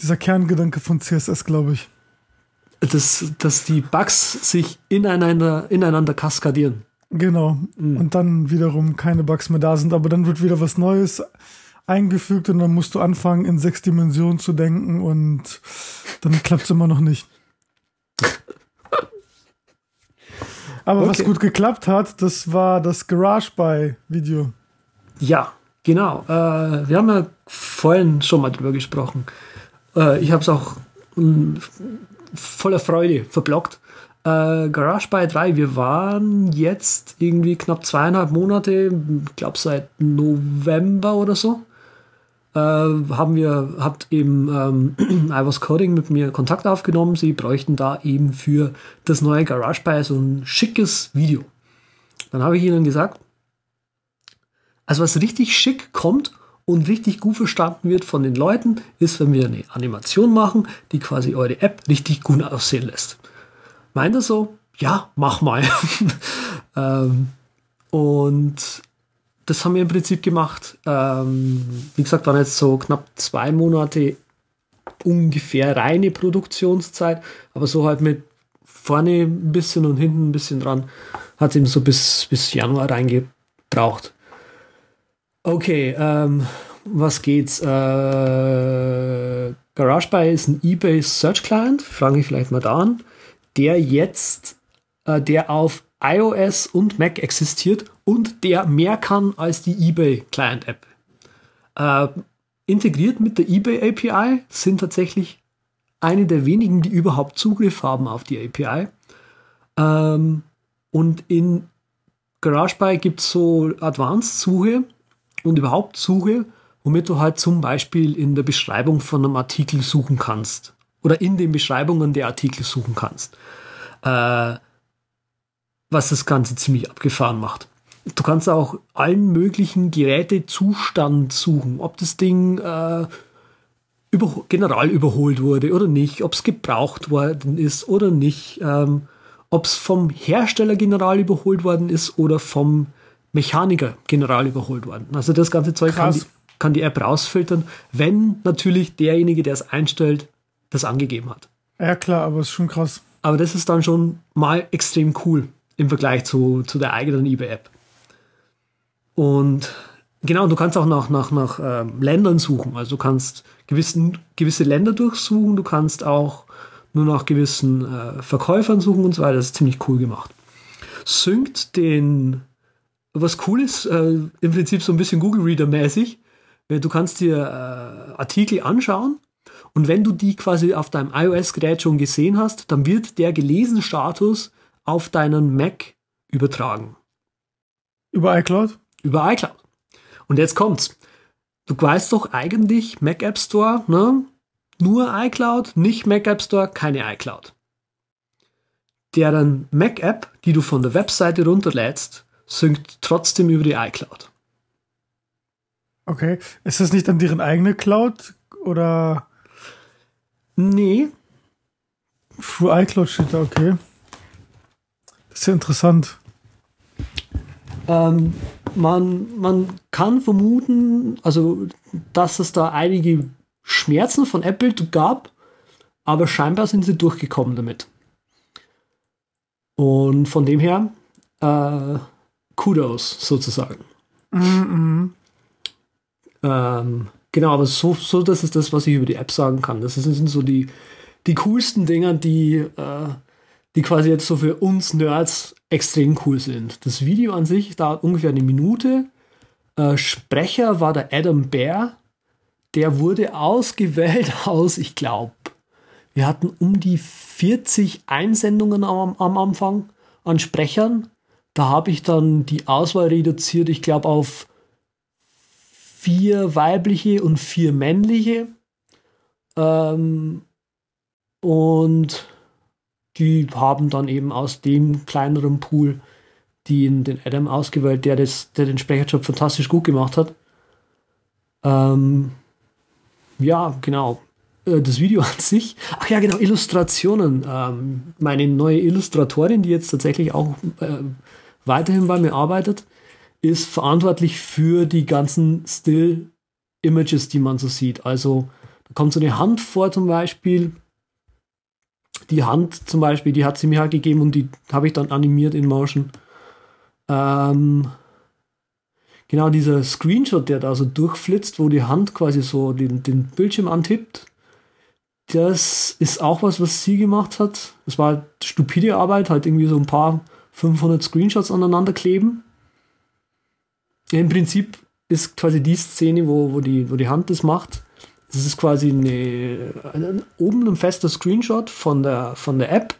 dieser Kerngedanke von CSS, glaube ich. Dass, dass die Bugs sich ineinander, ineinander kaskadieren. Genau. Mhm. Und dann wiederum keine Bugs mehr da sind, aber dann wird wieder was Neues eingefügt und dann musst du anfangen, in sechs Dimensionen zu denken und dann klappt es immer noch nicht. Aber okay. was gut geklappt hat, das war das Garage by Video. Ja, genau. Äh, wir haben ja vorhin schon mal drüber gesprochen. Äh, ich habe es auch mh, voller Freude verblockt. Äh, Garage by 3, wir waren jetzt irgendwie knapp zweieinhalb Monate, ich glaube seit November oder so, äh, haben wir, habt eben ähm, I was Coding mit mir Kontakt aufgenommen. Sie bräuchten da eben für das neue Garage by so ein schickes Video. Dann habe ich ihnen gesagt, also was richtig schick kommt und richtig gut verstanden wird von den Leuten, ist, wenn wir eine Animation machen, die quasi eure App richtig gut aussehen lässt. Meint er so? Ja, mach mal. (laughs) ähm, und das haben wir im Prinzip gemacht. Ähm, wie gesagt, waren jetzt so knapp zwei Monate ungefähr reine Produktionszeit, aber so halt mit vorne ein bisschen und hinten ein bisschen dran hat eben so bis, bis Januar reingebraucht. Okay, ähm, was geht's? Äh, GarageBuy ist ein eBay Search Client, fange ich vielleicht mal da an, der jetzt, äh, der auf iOS und Mac existiert und der mehr kann als die eBay Client App. Äh, integriert mit der eBay API sind tatsächlich eine der wenigen, die überhaupt Zugriff haben auf die API. Ähm, und in GarageBuy gibt es so Advanced-Suche, und überhaupt Suche, womit du halt zum Beispiel in der Beschreibung von einem Artikel suchen kannst oder in den Beschreibungen der Artikel suchen kannst. Äh, was das Ganze ziemlich abgefahren macht. Du kannst auch allen möglichen Gerätezustand suchen, ob das Ding äh, über, general überholt wurde oder nicht, ob es gebraucht worden ist oder nicht, ähm, ob es vom Hersteller general überholt worden ist oder vom Mechaniker general überholt worden. Also das ganze Zeug kann die, kann die, App rausfiltern, wenn natürlich derjenige, der es einstellt, das angegeben hat. Ja klar, aber ist schon krass. Aber das ist dann schon mal extrem cool im Vergleich zu, zu der eigenen eBay-App. Und genau, du kannst auch nach, nach, nach ähm, Ländern suchen. Also du kannst gewissen, gewisse Länder durchsuchen, du kannst auch nur nach gewissen äh, Verkäufern suchen und so weiter. Das ist ziemlich cool gemacht. Synkt den was cool ist, äh, im Prinzip so ein bisschen Google Reader mäßig. Du kannst dir äh, Artikel anschauen und wenn du die quasi auf deinem iOS-Gerät schon gesehen hast, dann wird der gelesen Status auf deinen Mac übertragen. Über iCloud? Über iCloud. Und jetzt kommt's. du weißt doch eigentlich, Mac App Store, ne? Nur iCloud, nicht Mac App Store, keine iCloud. Deren Mac App, die du von der Webseite runterlädst, synkt trotzdem über die iCloud. Okay. Ist das nicht dann deren eigene Cloud oder? Nee. Through iCloud steht da, okay. Das ist ja interessant. Ähm, man, man kann vermuten, also, dass es da einige Schmerzen von Apple gab, aber scheinbar sind sie durchgekommen damit. Und von dem her, äh, Kudos sozusagen. Mhm. Ähm, genau, aber so, so, das ist das, was ich über die App sagen kann. Das sind so die, die coolsten Dinger, die, äh, die quasi jetzt so für uns Nerds extrem cool sind. Das Video an sich dauert ungefähr eine Minute. Äh, Sprecher war der Adam Bear. Der wurde ausgewählt (laughs) aus, ich glaube, wir hatten um die 40 Einsendungen am, am Anfang an Sprechern. Da habe ich dann die Auswahl reduziert, ich glaube, auf vier weibliche und vier männliche. Ähm, und die haben dann eben aus dem kleineren Pool den, den Adam ausgewählt, der, das, der den Sprecherjob fantastisch gut gemacht hat. Ähm, ja, genau. Äh, das Video (laughs) an sich. Ach ja, genau, Illustrationen. Ähm, meine neue Illustratorin, die jetzt tatsächlich auch äh, weiterhin bei mir arbeitet, ist verantwortlich für die ganzen Still-Images, die man so sieht. Also da kommt so eine Hand vor zum Beispiel. Die Hand zum Beispiel, die hat sie mir halt gegeben und die habe ich dann animiert in Motion. Ähm, genau dieser Screenshot, der da so durchflitzt, wo die Hand quasi so den, den Bildschirm antippt. Das ist auch was, was sie gemacht hat. Das war halt stupide Arbeit, halt irgendwie so ein paar 500 Screenshots aneinander kleben. Ja, Im Prinzip ist quasi die Szene, wo, wo, die, wo die Hand das macht. Das ist quasi eine, eine, oben ein fester Screenshot von der, von der App.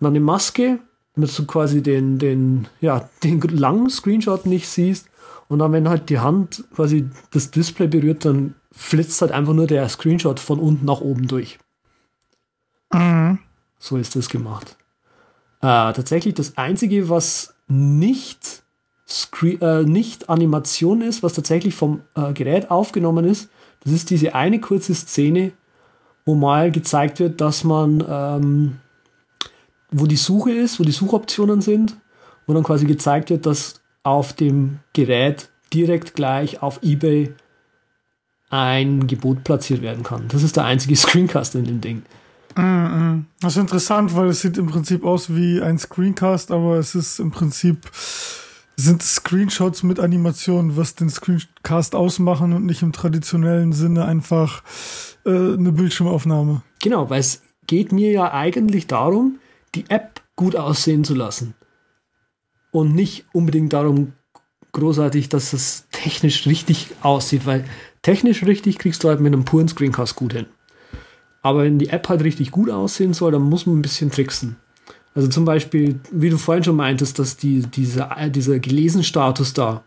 dann eine Maske, damit du quasi den, den, ja, (laughs) den langen Screenshot nicht siehst. Und dann, wenn halt die Hand quasi das Display berührt, dann flitzt halt einfach nur der Screenshot von unten nach oben durch. Mhm. So ist das gemacht. Äh, tatsächlich das Einzige, was nicht, Screen, äh, nicht Animation ist, was tatsächlich vom äh, Gerät aufgenommen ist, das ist diese eine kurze Szene, wo mal gezeigt wird, dass man, ähm, wo die Suche ist, wo die Suchoptionen sind, wo dann quasi gezeigt wird, dass auf dem Gerät direkt gleich auf eBay ein Gebot platziert werden kann. Das ist der einzige (laughs) Screencast in dem Ding. Das ist interessant, weil es sieht im Prinzip aus wie ein Screencast, aber es ist im Prinzip sind Screenshots mit Animationen, was den Screencast ausmachen und nicht im traditionellen Sinne einfach äh, eine Bildschirmaufnahme. Genau, weil es geht mir ja eigentlich darum, die App gut aussehen zu lassen. Und nicht unbedingt darum, großartig, dass es technisch richtig aussieht, weil technisch richtig kriegst du halt mit einem puren Screencast gut hin. Aber wenn die App halt richtig gut aussehen soll, dann muss man ein bisschen tricksen. Also zum Beispiel, wie du vorhin schon meintest, dass die, diese, dieser Gelesen-Status da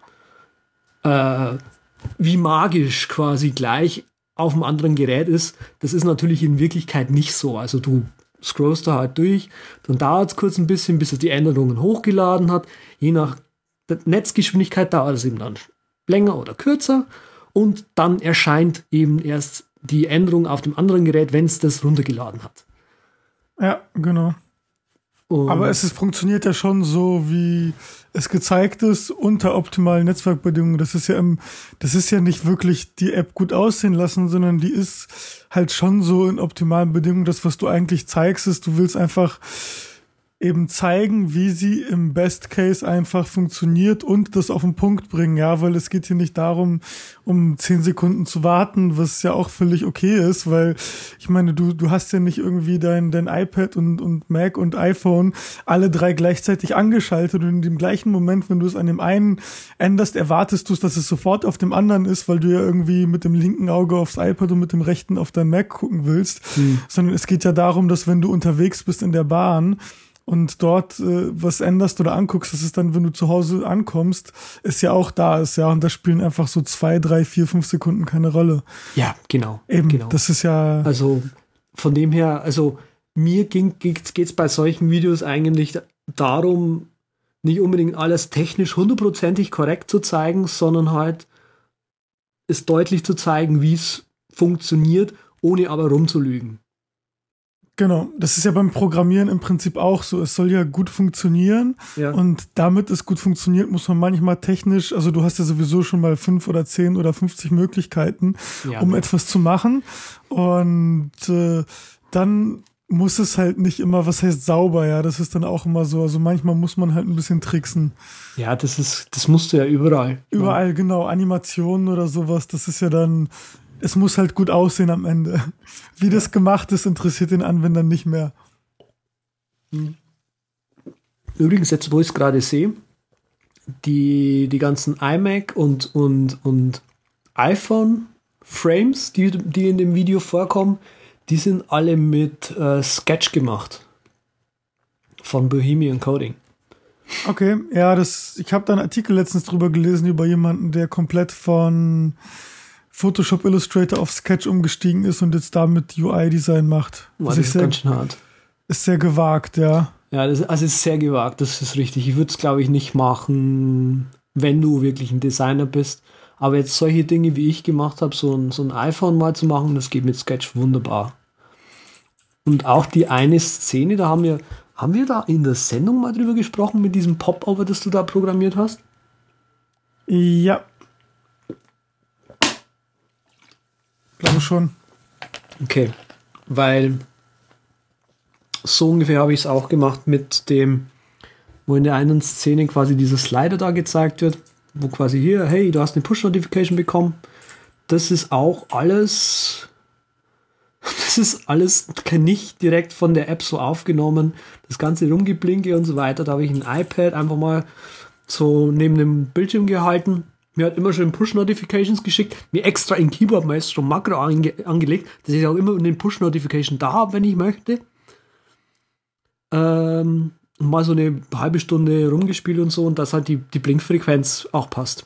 äh, wie magisch quasi gleich auf einem anderen Gerät ist, das ist natürlich in Wirklichkeit nicht so. Also du scrollst da halt durch, dann dauert es kurz ein bisschen, bis es die Änderungen hochgeladen hat. Je nach Netzgeschwindigkeit dauert es eben dann länger oder kürzer und dann erscheint eben erst die Änderung auf dem anderen Gerät, wenn es das runtergeladen hat. Ja, genau. Und Aber es ist, funktioniert ja schon so, wie es gezeigt ist, unter optimalen Netzwerkbedingungen. Das ist ja im, das ist ja nicht wirklich die App gut aussehen lassen, sondern die ist halt schon so in optimalen Bedingungen. Das, was du eigentlich zeigst, ist, du willst einfach eben zeigen, wie sie im Best Case einfach funktioniert und das auf den Punkt bringen, ja, weil es geht hier nicht darum, um zehn Sekunden zu warten, was ja auch völlig okay ist, weil ich meine, du, du hast ja nicht irgendwie dein, dein iPad und, und Mac und iPhone alle drei gleichzeitig angeschaltet und in dem gleichen Moment, wenn du es an dem einen änderst, erwartest du es, dass es sofort auf dem anderen ist, weil du ja irgendwie mit dem linken Auge aufs iPad und mit dem rechten auf dein Mac gucken willst, Hm. sondern es geht ja darum, dass wenn du unterwegs bist in der Bahn, und dort äh, was änderst oder anguckst, das ist dann, wenn du zu Hause ankommst, ist ja auch da ist, ja, und da spielen einfach so zwei, drei, vier, fünf Sekunden keine Rolle. Ja, genau. Eben, genau. das ist ja. Also von dem her, also mir ging, geht es bei solchen Videos eigentlich darum, nicht unbedingt alles technisch hundertprozentig korrekt zu zeigen, sondern halt es deutlich zu zeigen, wie es funktioniert, ohne aber rumzulügen. Genau, das ist ja beim Programmieren im Prinzip auch so. Es soll ja gut funktionieren Ja. und damit es gut funktioniert, muss man manchmal technisch, also du hast ja sowieso schon mal fünf oder zehn oder 50 Möglichkeiten, Ja. um etwas zu machen und äh, dann muss es halt nicht immer, was heißt sauber, ja, das ist dann auch immer so. Also manchmal muss man halt ein bisschen tricksen. Ja, das ist, das musst du ja überall. Überall, genau, Animationen oder sowas, das ist ja dann, es muss halt gut aussehen am Ende. Wie das gemacht ist, interessiert den Anwender nicht mehr. Übrigens, jetzt wo ich es gerade sehe, die, die ganzen iMac und, und, und iPhone-Frames, die, die in dem Video vorkommen, die sind alle mit äh, Sketch gemacht. Von Bohemian Coding. Okay, ja, das, ich habe da einen Artikel letztens drüber gelesen über jemanden, der komplett von Photoshop Illustrator auf Sketch umgestiegen ist und jetzt damit UI-Design macht. War Was das ist sehr, ganz schön hart. ist sehr gewagt, ja. Ja, das also ist sehr gewagt, das ist richtig. Ich würde es, glaube ich, nicht machen, wenn du wirklich ein Designer bist. Aber jetzt solche Dinge, wie ich gemacht habe, so ein, so ein iPhone mal zu machen, das geht mit Sketch wunderbar. Und auch die eine Szene, da haben wir, haben wir da in der Sendung mal drüber gesprochen, mit diesem Pop-Over, das du da programmiert hast? Ja. Glaube schon. Okay, weil so ungefähr habe ich es auch gemacht mit dem, wo in der einen Szene quasi dieser Slider da gezeigt wird, wo quasi hier, hey, du hast eine Push-Notification bekommen. Das ist auch alles, (laughs) das ist alles nicht direkt von der App so aufgenommen. Das ganze Rumgeblinke und so weiter, da habe ich ein iPad einfach mal so neben dem Bildschirm gehalten. Mir hat immer schon Push-Notifications geschickt, mir extra in Keyboard Maestro Makro ange angelegt, dass ich auch immer eine Push-Notification da habe, wenn ich möchte. Ähm, mal so eine halbe Stunde rumgespielt und so und dass halt die, die Blinkfrequenz auch passt.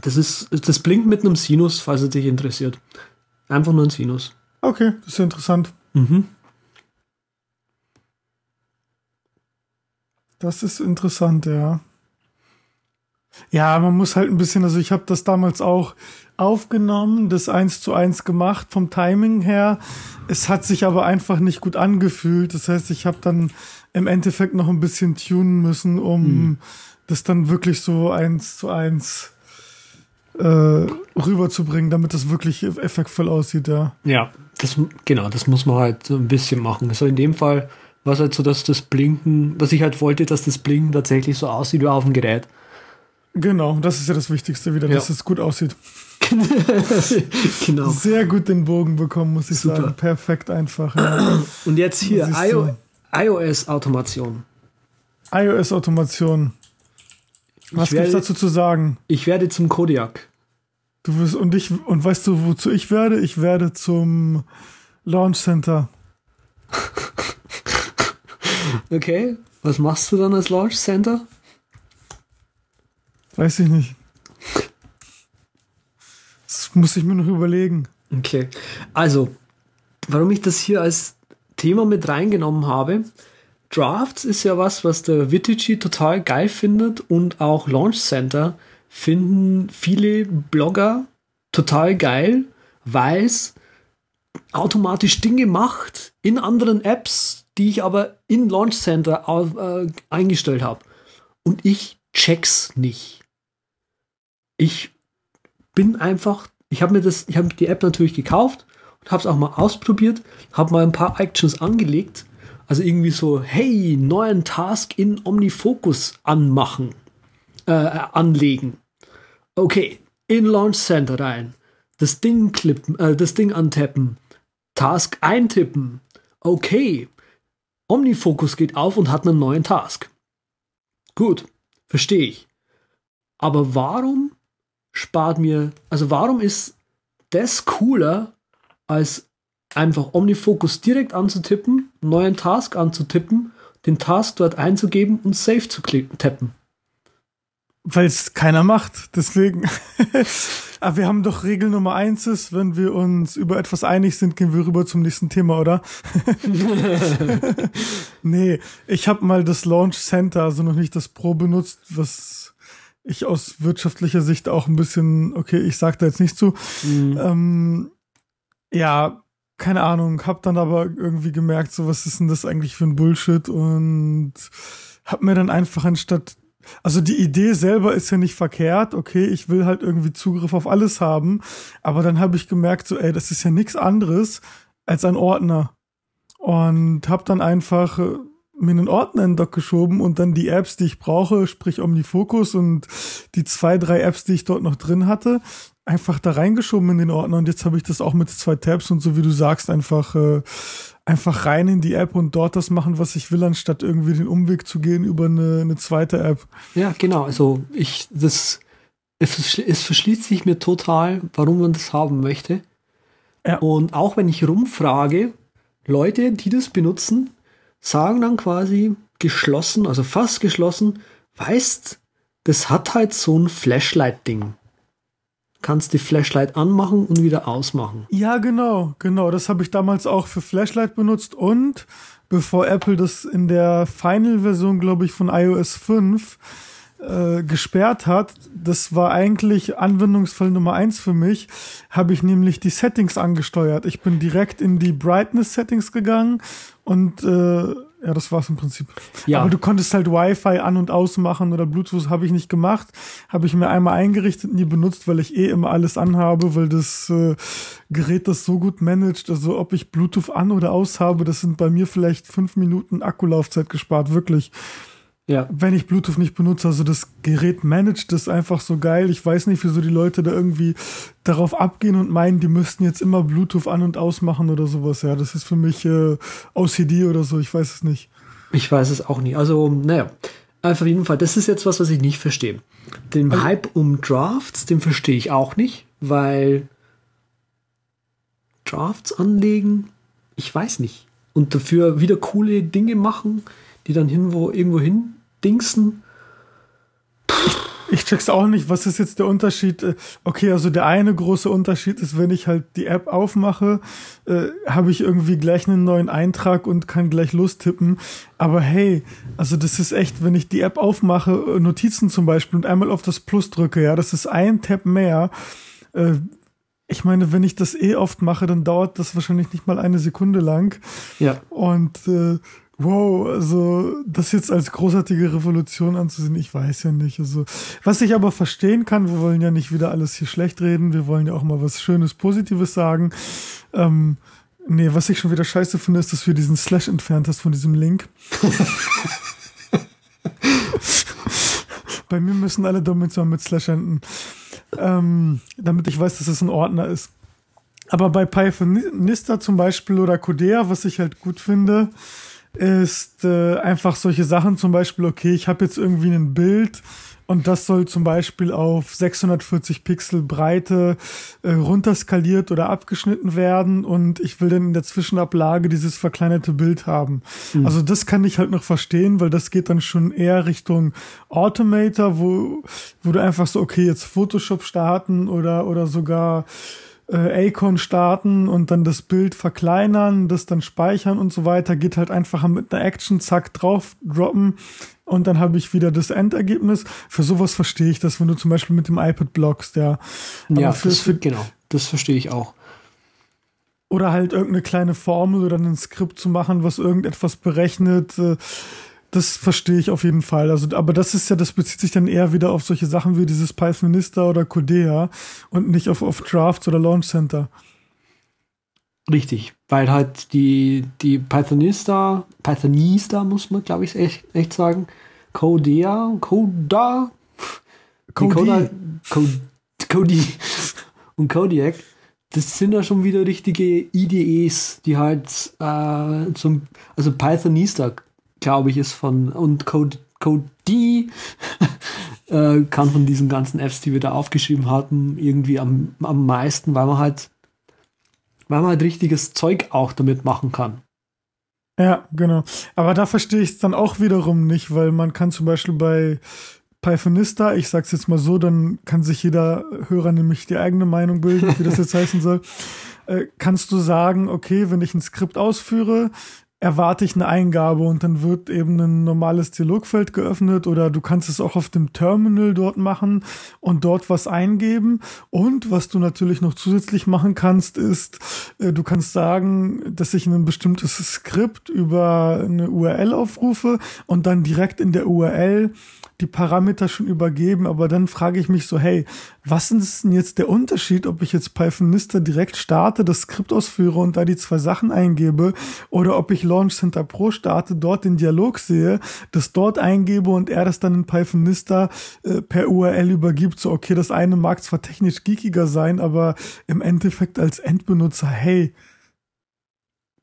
Das ist, das blinkt mit einem Sinus, falls es dich interessiert. Einfach nur ein Sinus. Okay, das ist ja interessant. Mhm. Das ist interessant, ja. Ja, man muss halt ein bisschen, also ich habe das damals auch aufgenommen, das eins zu eins gemacht vom Timing her. Es hat sich aber einfach nicht gut angefühlt. Das heißt, ich habe dann im Endeffekt noch ein bisschen tunen müssen, um das dann wirklich so eins zu eins äh, rüberzubringen, damit das wirklich effektvoll aussieht, ja. Ja, das, genau, das muss man halt so ein bisschen machen. Also in dem Fall war es halt so, dass das Blinken, dass ich halt wollte, dass das Blinken tatsächlich so aussieht wie auf dem Gerät. Genau, das ist ja das Wichtigste wieder, Ja. dass es gut aussieht. (laughs) genau. Sehr gut den Bogen bekommen, muss ich Super. sagen. Perfekt einfach. Ja. (clears throat) Und jetzt hier du. iOS-Automation. iOS-Automation. Was werde- gibt's dazu zu sagen? Ich werde zum Kodiak. Du wirst und ich und weißt du, wozu ich werde? Ich werde zum Launch Center. (laughs) Okay, was machst du dann als Launch Center? Weiß ich nicht. Das muss ich mir noch überlegen. Okay, also, warum ich das hier als Thema mit reingenommen habe, Drafts ist ja was, was der Vitici total geil findet und auch Launch Center finden viele Blogger total geil, weil es automatisch Dinge macht in anderen Apps, die ich aber in Launch Center auf, äh, eingestellt habe. Und ich check's nicht. Ich bin einfach, ich habe mir das, ich habe die App natürlich gekauft und habe es auch mal ausprobiert, habe mal ein paar Actions angelegt. Also irgendwie so, hey, neuen Task in OmniFocus anmachen, äh, anlegen. Okay, in Launch Center rein, das Ding klippen, äh, das Ding antappen, Task eintippen. Okay, OmniFocus geht auf und hat einen neuen Task. Gut, verstehe ich. Aber warum spart mir, also warum ist das cooler, als einfach OmniFocus direkt anzutippen, neuen Task anzutippen, den Task dort einzugeben und Save zu klicken, tappen. Weil es keiner macht, deswegen. (laughs) Aber wir haben doch Regel Nummer eins ist, wenn wir uns über etwas einig sind, gehen wir rüber zum nächsten Thema, oder? (laughs) (laughs) nee, ich habe mal das Launch Center, also noch nicht das Pro benutzt, was ich aus wirtschaftlicher Sicht auch ein bisschen, okay, ich sag da jetzt nicht zu. Mhm. Ähm, ja, keine Ahnung, hab dann aber irgendwie gemerkt, so was ist denn das eigentlich für ein Bullshit und hab mir dann einfach anstatt also die Idee selber ist ja nicht verkehrt, okay, ich will halt irgendwie Zugriff auf alles haben, aber dann habe ich gemerkt, so, ey, das ist ja nichts anderes als ein Ordner. Und habe dann einfach äh, mir einen Ordner in den Dock geschoben und dann die Apps, die ich brauche, sprich OmniFocus und die zwei, drei Apps, die ich dort noch drin hatte, einfach da reingeschoben in den Ordner und jetzt habe ich das auch mit zwei Tabs und so wie du sagst, einfach äh, einfach rein in die App und dort das machen, was ich will, anstatt irgendwie den Umweg zu gehen über eine, eine zweite App. Ja, genau. Also ich, das, es, es verschließt sich mir total, warum man das haben möchte. Ja. Und auch wenn ich rumfrage, Leute, die das benutzen, sagen dann quasi geschlossen, also fast geschlossen, weißt, das hat halt so ein Flashlight-Ding kannst die Flashlight anmachen und wieder ausmachen. Ja, genau, genau. Das habe ich damals auch für Flashlight benutzt und bevor Apple das in der Final-Version, glaube ich, von iOS 5 äh, gesperrt hat, das war eigentlich Anwendungsfall Nummer eins für mich, habe ich nämlich die Settings angesteuert. Ich bin direkt in die Brightness-Settings gegangen und äh, ja, das war's im Prinzip. Ja. Aber du konntest halt Wi-Fi an und ausmachen oder Bluetooth habe ich nicht gemacht. Habe ich mir einmal eingerichtet, nie benutzt, weil ich eh immer alles anhabe, weil das äh, Gerät das so gut managt. Also ob ich Bluetooth an oder aus habe, das sind bei mir vielleicht fünf Minuten Akkulaufzeit gespart, wirklich. Ja. Wenn ich Bluetooth nicht benutze, also das Gerät managt das einfach so geil. Ich weiß nicht, wieso die Leute da irgendwie darauf abgehen und meinen, die müssten jetzt immer Bluetooth an und ausmachen oder sowas. Ja, das ist für mich äh, OCD oder so. Ich weiß es nicht. Ich weiß es auch nicht. Also, naja. Auf jeden Fall, das ist jetzt was, was ich nicht verstehe. Den also, Hype um Drafts, den verstehe ich auch nicht, weil Drafts anlegen, ich weiß nicht. Und dafür wieder coole Dinge machen, die dann irgendwo, irgendwo hin dingsen. Ich check's auch nicht, was ist jetzt der Unterschied? Äh, okay, also der eine große Unterschied ist, wenn ich halt die App aufmache, äh, habe ich irgendwie gleich einen neuen Eintrag und kann gleich lostippen. Aber hey, also das ist echt, wenn ich die App aufmache, äh, Notizen zum Beispiel und einmal auf das Plus drücke, ja, das ist ein Tab mehr. Äh, ich meine, wenn ich das eh oft mache, dann dauert das wahrscheinlich nicht mal eine Sekunde lang. Ja. Und äh, Wow, also das jetzt als großartige Revolution anzusehen, ich weiß ja nicht. Also, was ich aber verstehen kann, wir wollen ja nicht wieder alles hier schlecht reden, wir wollen ja auch mal was Schönes, Positives sagen. Ähm, nee, was ich schon wieder scheiße finde, ist, dass du diesen Slash entfernt hast von diesem Link. (laughs) Bei mir müssen alle Dimensionen mit Slash enden. Ähm, damit ich weiß, dass es ein Ordner ist. Aber bei Pythonista zum Beispiel oder Codea, was ich halt gut finde, ist äh, einfach solche Sachen, zum Beispiel, okay, ich habe jetzt irgendwie ein Bild und das soll zum Beispiel auf 640 Pixel Breite äh, runterskaliert oder abgeschnitten werden und ich will dann in der Zwischenablage dieses verkleinerte Bild haben. Mhm. Also das kann ich halt noch verstehen, weil das geht dann schon eher Richtung Automator, wo, wo du einfach so, okay, jetzt Photoshop starten oder, oder sogar äh, Acon starten und dann das Bild verkleinern, das dann speichern und so weiter, geht halt einfacher mit einer Action, zack, drauf droppen und dann habe ich wieder das Endergebnis. Für sowas verstehe ich das, wenn du zum Beispiel mit dem iPad blockst, ja. Aber ja, für, das, für, genau, das verstehe ich auch. Oder halt irgendeine kleine Formel oder ein Skript zu machen, was irgendetwas berechnet. Äh, das verstehe ich auf jeden Fall. Also, aber das ist ja, das bezieht sich dann eher wieder auf solche Sachen wie dieses Pythonista oder Codea und nicht auf, auf Drafts oder Launch Center. Richtig, weil halt die, die Pythonista, Pythonista muss man, glaube ich, echt, echt sagen, Codea, Coda, Cody. Cody und Kodiak, das sind ja schon wieder richtige IDEs, die halt äh, zum, also Pythonista glaube ich, ist von und Code, Code D (laughs) äh, kann von diesen ganzen Apps, die wir da aufgeschrieben hatten, irgendwie am, am meisten, weil man halt, weil man halt richtiges Zeug auch damit machen kann. Ja, genau. Aber da verstehe ich es dann auch wiederum nicht, weil man kann zum Beispiel bei Pythonista, ich sag's jetzt mal so, dann kann sich jeder Hörer nämlich die eigene Meinung bilden, wie das jetzt (laughs) heißen soll. Äh, kannst du sagen, okay, wenn ich ein Skript ausführe, erwarte ich eine Eingabe und dann wird eben ein normales Dialogfeld geöffnet oder du kannst es auch auf dem Terminal dort machen und dort was eingeben. Und was du natürlich noch zusätzlich machen kannst, ist, äh, du kannst sagen, dass ich ein bestimmtes Skript über eine URL aufrufe und dann direkt in der URL die Parameter schon übergeben, aber dann frage ich mich so, hey, was ist denn jetzt der Unterschied, ob ich jetzt Pythonista direkt starte, das Skript ausführe und da die zwei Sachen eingebe oder ob ich Launch Center Pro starte, dort den Dialog sehe, das dort eingebe und er das dann in Pythonista äh, per URL übergibt, so okay, das eine mag zwar technisch geekiger sein, aber im Endeffekt als Endbenutzer, hey,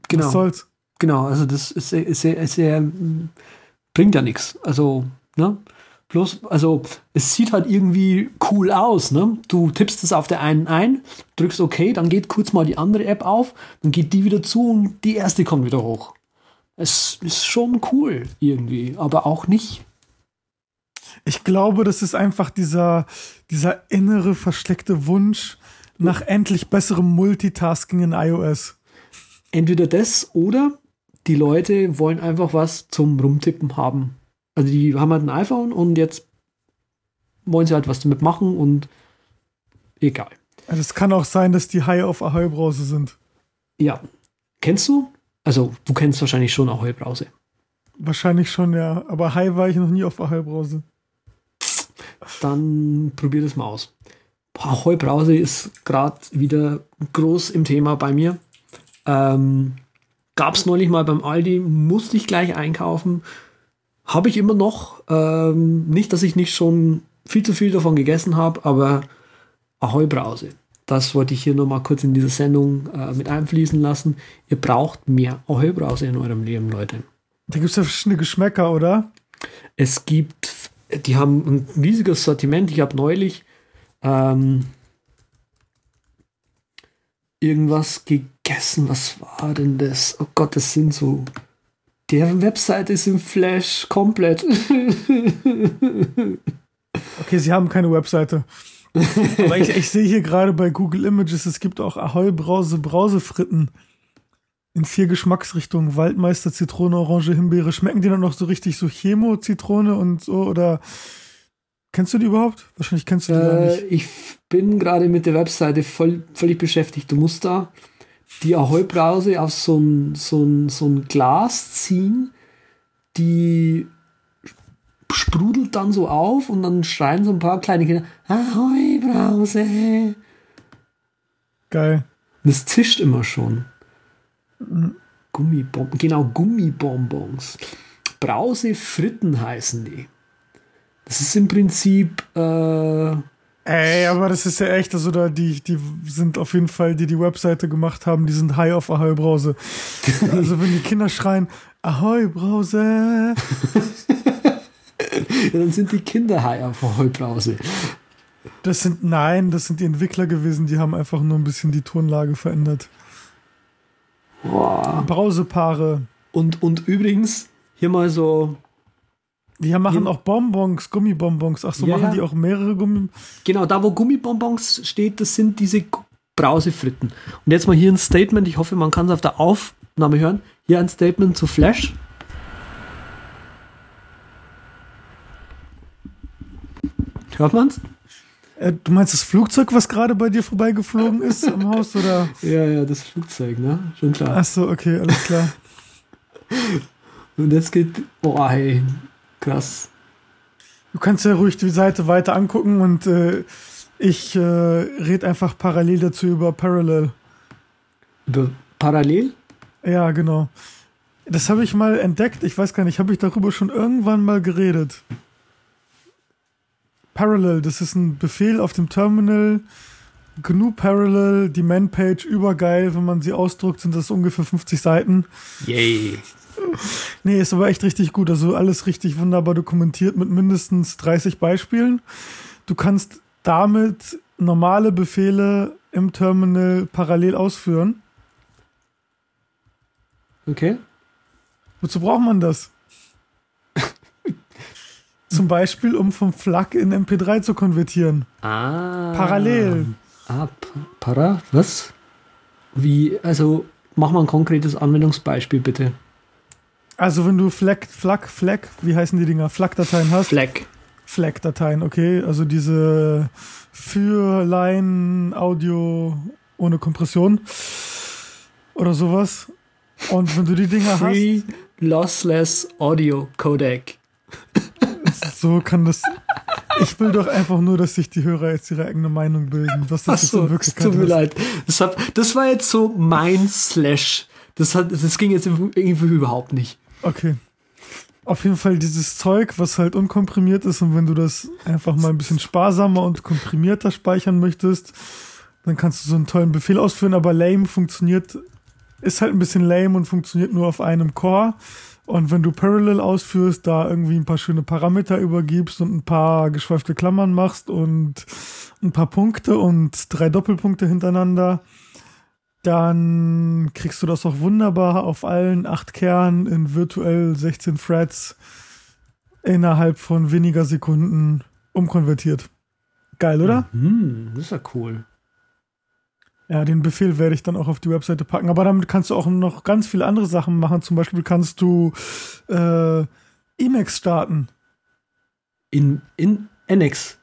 genau. was soll's? Genau, also das ist, ist, ist, ist, bringt ja nichts. Also, ne? Bloß, also es sieht halt irgendwie cool aus. Ne? Du tippst es auf der einen ein, drückst OK, dann geht kurz mal die andere App auf, dann geht die wieder zu und die erste kommt wieder hoch. Es ist schon cool irgendwie, aber auch nicht. Ich glaube, das ist einfach dieser, dieser innere versteckte Wunsch nach endlich besserem Multitasking in iOS. Entweder das oder die Leute wollen einfach was zum Rumtippen haben. Also die haben halt ein iPhone und jetzt wollen sie halt was damit machen und egal. Also es kann auch sein, dass die High auf Ahoi-Brause sind. Ja. Kennst du? Also du kennst wahrscheinlich schon Ahoi-Brause. Wahrscheinlich schon, ja. Aber High war ich noch nie auf Ahoi-Brause. Dann probier das mal aus. Ahoi-Brause ist gerade wieder groß im Thema bei mir. Ähm, Gab es neulich mal beim Aldi, musste ich gleich einkaufen habe ich immer noch. Ähm, nicht, dass ich nicht schon viel zu viel davon gegessen habe, aber Ahoi Brause. Das wollte ich hier nochmal kurz in diese Sendung äh, mit einfließen lassen. Ihr braucht mehr Ahoi Brause in eurem Leben, Leute. Da gibt es ja verschiedene Geschmäcker, oder? Es gibt, die haben ein riesiges Sortiment. Ich habe neulich ähm, irgendwas gegessen. Was war denn das? Oh Gott, das sind so Deren Webseite ist im Flash komplett. okay, sie haben keine Webseite. Aber ich, ich sehe hier gerade bei Google Images, es gibt auch Ahoi Brause Brausefritten in vier Geschmacksrichtungen. Waldmeister, Zitrone, Orange, Himbeere. Schmecken die dann noch so richtig so Chemo, Zitrone und so? Oder kennst du die überhaupt? Wahrscheinlich kennst du die äh, nicht. Ich bin gerade mit der Webseite voll, völlig beschäftigt. Du musst da die Ahoi-Brause auf so ein, so, ein, so ein Glas ziehen, die sprudelt dann so auf und dann schreien so ein paar kleine Kinder, Ahoi-Brause. Geil. Das zischt immer schon. Gummibonbons, genau, Gummibonbons. Brause Fritten heißen die. Das ist im Prinzip äh, Ey, aber das ist ja echt, also da, die, die sind auf jeden Fall, die die Webseite gemacht haben, die sind high auf Ahoi Brause. (laughs) also wenn die Kinder schreien, Ahoi Brause. ja, dann sind die Kinder high auf Ahoi Brause. Das sind, nein, das sind die Entwickler gewesen, die haben einfach nur ein bisschen die Tonlage verändert. Boah. Brausepaare. Und, und übrigens, hier mal so die machen auch Bonbons, Gummibonbons. Ach so, ja, machen ja. die auch mehrere Gummibonbons? Genau, da wo Gummibonbons steht, das sind diese Brausefritten. Und jetzt mal hier ein Statement. Ich hoffe, man kann es auf der Aufnahme hören. Hier ein Statement zu Flash. Hört man's? Äh, du meinst das Flugzeug, was gerade bei dir vorbeigeflogen ist am Haus, oder? (laughs) Ja, ja, das Flugzeug, ne? Schon klar. Ach so, okay, alles klar. (laughs) Und jetzt geht, boah, hey, Krass. Du kannst ja ruhig die Seite weiter angucken und äh, ich äh, rede einfach parallel dazu über Parallel. Über Parallel? Ja, genau. Das habe ich mal entdeckt. Ich weiß gar nicht, habe ich darüber schon irgendwann mal geredet? Parallel, das ist ein Befehl auf dem Terminal. GNU Parallel, die Man-Page, übergeil. Wenn man sie ausdruckt, sind das ungefähr 50 Seiten. Yay. (laughs) Nee, ist aber echt richtig gut. Also alles richtig wunderbar dokumentiert mit mindestens 30 Beispielen. Du kannst damit normale Befehle im Terminal parallel ausführen. Okay. Wozu braucht man das? (laughs) Zum Beispiel, um vom FLAC in MP3 zu konvertieren. Ah. Parallel. Ah, para, was? Wie, also, mach mal ein konkretes Anwendungsbeispiel, bitte. Also, wenn du FLAC, FLAC, FLAC, wie heißen die Dinger? FLAC-Dateien hast. FLAC. FLAC-Dateien, okay. Also diese für Line Audio ohne Kompression oder sowas. Und wenn du die Dinger Free hast. Lossless Audio Codec. So kann das. Ich will doch einfach nur, dass sich die Hörer jetzt ihre eigene Meinung bilden, was das so, jetzt in Wirklichkeit tut mir ist. leid. Das, hat, das war jetzt so mein Slash. Das, hat, das ging jetzt irgendwie überhaupt nicht. Okay. Auf jeden Fall dieses Zeug, was halt unkomprimiert ist und wenn du das einfach mal ein bisschen sparsamer und komprimierter speichern möchtest, dann kannst du so einen tollen Befehl ausführen, aber lame funktioniert, ist halt ein bisschen lame und funktioniert nur auf einem Core. Und wenn du Parallel ausführst, da irgendwie ein paar schöne Parameter übergibst und ein paar geschweifte Klammern machst und ein paar Punkte und drei Doppelpunkte hintereinander, dann kriegst du das auch wunderbar auf allen acht Kernen in virtuell 16 Threads innerhalb von weniger Sekunden umkonvertiert. Geil, oder? Mhm, das ist ja cool. Ja, den Befehl werde ich dann auch auf die Webseite packen. Aber damit kannst du auch noch ganz viele andere Sachen machen. Zum Beispiel kannst du äh, Emacs starten. In, in Nx.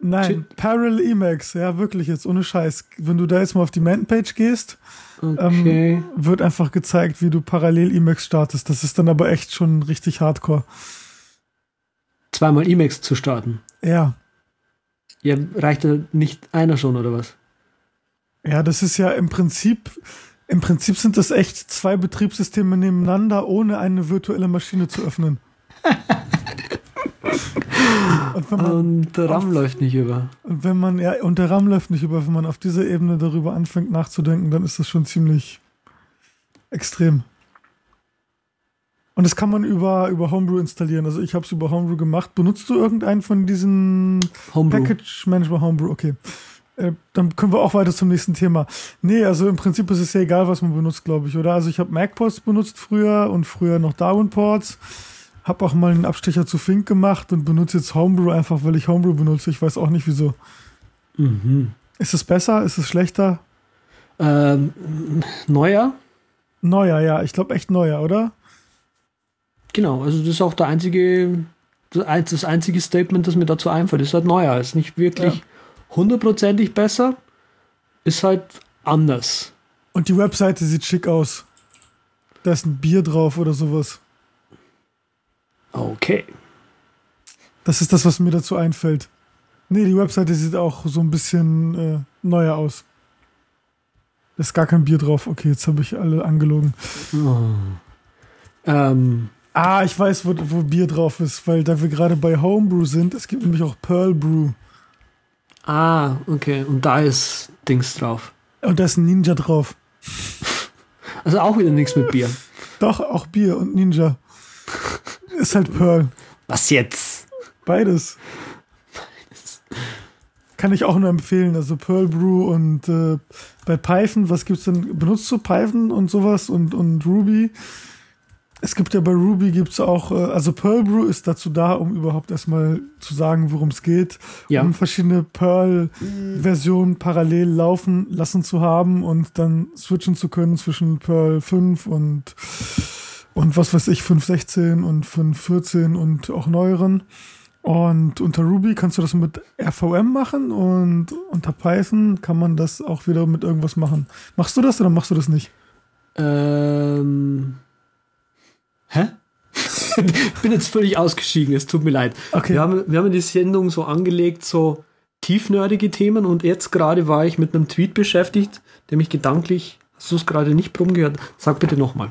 Nein, Shit. Parallel Emacs, ja, wirklich jetzt, ohne Scheiß. Wenn du da jetzt mal auf die Man-Page gehst, okay. ähm, wird einfach gezeigt, wie du parallel Emacs startest. Das ist dann aber echt schon richtig hardcore. Zweimal Emacs zu starten? Ja. Ja, reicht da nicht einer schon, oder was? Ja, das ist ja im Prinzip, im Prinzip sind das echt zwei Betriebssysteme nebeneinander, ohne eine virtuelle Maschine zu öffnen. (laughs) Und, und, der RAM auf, läuft nicht über. Und wenn man, ja, und der RAM läuft nicht über. Wenn man auf dieser Ebene darüber anfängt nachzudenken, dann ist das schon ziemlich extrem. Und das kann man über, über Homebrew installieren. Also ich habe es über Homebrew gemacht. Benutzt du irgendeinen von diesen Homebrew. Package Management Homebrew? Okay. Äh, dann können wir auch weiter zum nächsten Thema. Nee, also im Prinzip ist es ja egal, was man benutzt, glaube ich, oder? Also ich habe MacPorts benutzt früher und früher noch Darwin-Ports. Hab auch mal einen Abstecher zu Fink gemacht und benutze jetzt Homebrew einfach, weil ich Homebrew benutze. Ich weiß auch nicht wieso. Mhm. Ist es besser? Ist es schlechter? Ähm, neuer? Neuer, ja. Ich glaube echt neuer, oder? Genau, also das ist auch der einzige, das einzige Statement, das mir dazu einfällt. Ist halt neuer. Ist nicht wirklich hundertprozentig ja. besser. Ist halt anders. Und die Webseite sieht schick aus. Da ist ein Bier drauf oder sowas. Okay. Das ist das, was mir dazu einfällt. Nee, die Webseite sieht auch so ein bisschen äh, neuer aus. Da ist gar kein Bier drauf. Okay, jetzt habe ich alle angelogen. Oh. Ähm. Ah, ich weiß, wo, wo Bier drauf ist, weil da wir gerade bei Homebrew sind, es gibt nämlich auch Pearl Brew. Ah, okay. Und da ist Dings drauf. Und da ist ein Ninja drauf. Also auch wieder nichts mit Bier. Doch, auch Bier und Ninja. Ist halt Pearl. Was jetzt? Beides. Beides. Kann ich auch nur empfehlen. Also Pearl Brew und äh, bei Python, was gibt's denn? Benutzt du Python und sowas und, und Ruby? Es gibt ja bei Ruby gibt's auch, äh, also Perl Brew ist dazu da, um überhaupt erstmal zu sagen, worum es geht, ja. um verschiedene Perl-Versionen parallel laufen lassen zu haben und dann switchen zu können zwischen Perl 5 und und was weiß ich, 5.16 und 5.14 und auch neueren. Und unter Ruby kannst du das mit RVM machen und unter Python kann man das auch wieder mit irgendwas machen. Machst du das oder machst du das nicht? Ähm. Hä? ich (laughs) bin jetzt völlig ausgeschieden, es tut mir leid. Okay. Wir haben, wir haben die Sendung so angelegt, so tiefnerdige Themen und jetzt gerade war ich mit einem Tweet beschäftigt, der mich gedanklich, hast du es gerade nicht drum gehört? Sag bitte nochmal.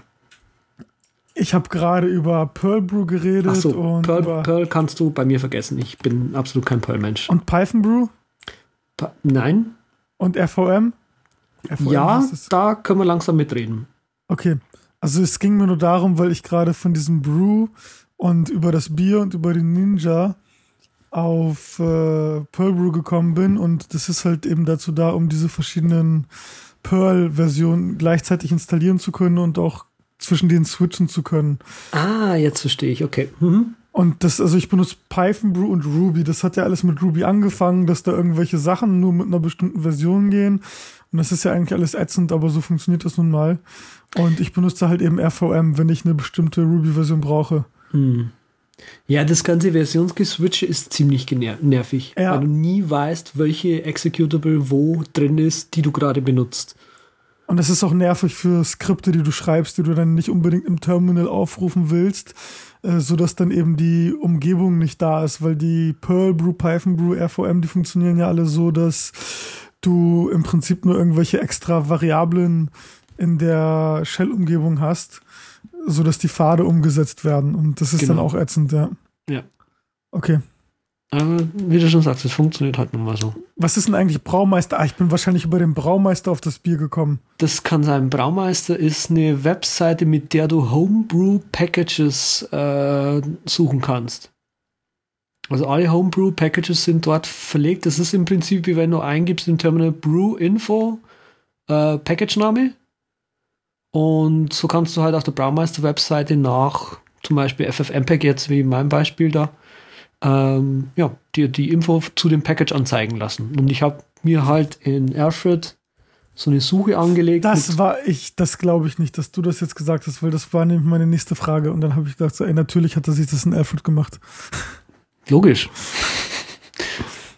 Ich habe gerade über Perl Brew geredet. Ach so, und Perl, Perl kannst du bei mir vergessen. Ich bin absolut kein Perl-Mensch. Und Python Brew? Pa Nein. Und RVM? RVM ja, da können wir langsam mitreden. Okay. Also es ging mir nur darum, weil ich gerade von diesem Brew und über das Bier und über den Ninja auf äh, Pearl Brew gekommen bin und das ist halt eben dazu da, um diese verschiedenen Perl-Versionen gleichzeitig installieren zu können und auch zwischen denen switchen zu können. Ah, jetzt verstehe ich, okay. Mhm. Und das, also ich benutze Python Brew und Ruby. Das hat ja alles mit Ruby angefangen, dass da irgendwelche Sachen nur mit einer bestimmten Version gehen. Und das ist ja eigentlich alles ätzend, aber so funktioniert das nun mal. Und ich benutze halt eben RVM, wenn ich eine bestimmte Ruby-Version brauche. Hm. Ja, das ganze Versionsgeswitche ist ziemlich nervig, ja. weil du nie weißt, welche Executable wo drin ist, die du gerade benutzt. Und das ist auch nervig für Skripte, die du schreibst, die du dann nicht unbedingt im Terminal aufrufen willst, äh, so dass dann eben die Umgebung nicht da ist, weil die Perl Brew, Python Brew, RVM, die funktionieren ja alle so, dass du im Prinzip nur irgendwelche extra Variablen in der Shell-Umgebung hast, so dass die Pfade umgesetzt werden. Und das ist genau. dann auch ätzend, ja. Ja. Okay. Aber wie du schon sagst, es funktioniert halt nun mal so. Was ist denn eigentlich Braumeister? Ah, ich bin wahrscheinlich über den Braumeister auf das Bier gekommen. Das kann sein. Braumeister ist eine Webseite, mit der du Homebrew-Packages äh, suchen kannst. Also alle Homebrew-Packages sind dort verlegt. Das ist im Prinzip wie wenn du eingibst im Terminal Brew Info äh, Package-Name. Und so kannst du halt auf der Braumeister-Webseite nach zum Beispiel FFmpeg jetzt wie in meinem Beispiel da ähm, ja, dir die Info zu dem Package anzeigen lassen. Und ich habe mir halt in Alfred so eine Suche angelegt. Das war ich, das glaube ich nicht, dass du das jetzt gesagt hast, weil das war nämlich meine nächste Frage. Und dann habe ich gedacht, so, ey, natürlich hat er sich das in Alfred gemacht. Logisch.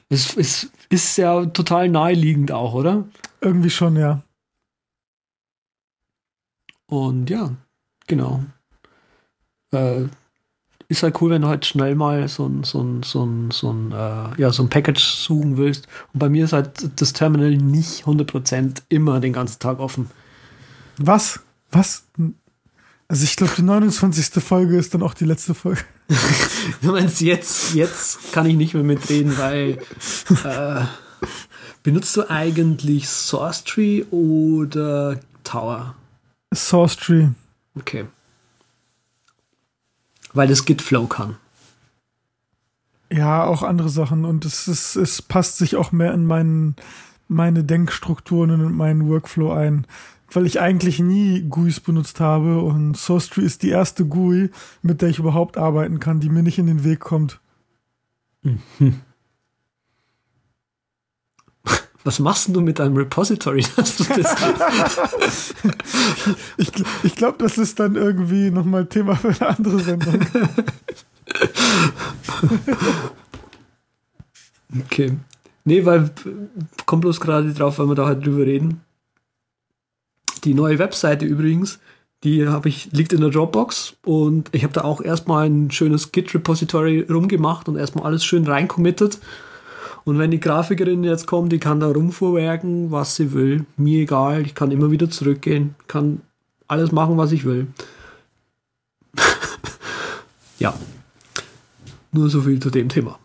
es, es ist ja total naheliegend auch, oder? Irgendwie schon, ja. Und ja, genau. Äh, ist halt cool, wenn du halt schnell mal so ein, so ein, so ein, so ein, äh, ja, so ein Package suchen willst. Und bei mir ist halt das Terminal nicht 100% immer den ganzen Tag offen. Was? Was? Also ich glaube, die 29. Folge ist dann auch die letzte Folge. (laughs) du meinst, jetzt, jetzt kann ich nicht mehr mitreden, weil äh, benutzt du eigentlich Source Tree oder Tower? Source Tree. Okay weil es Git Flow kann. Ja, auch andere Sachen und es, ist, es passt sich auch mehr in meinen, meine Denkstrukturen und in meinen Workflow ein, weil ich eigentlich nie GUIs benutzt habe und SourceTree ist die erste GUI, mit der ich überhaupt arbeiten kann, die mir nicht in den Weg kommt. Mhm. (laughs) Was machst du mit deinem Repository, dass (laughs) du das (laughs) ich ich glaube, das ist dann irgendwie nochmal Thema für eine andere Sendung. (laughs) okay. Nee, weil kommt bloß gerade drauf, weil wir da halt drüber reden. Die neue Webseite übrigens, die habe ich, liegt in der Dropbox und ich habe da auch erstmal ein schönes Git-Repository rumgemacht und erstmal alles schön reinkommittet. Und wenn die Grafikerin jetzt kommt, die kann da rumvorwerken, was sie will. Mir egal, ich kann immer wieder zurückgehen, kann alles machen, was ich will. (laughs) ja. Nur so viel zu dem Thema.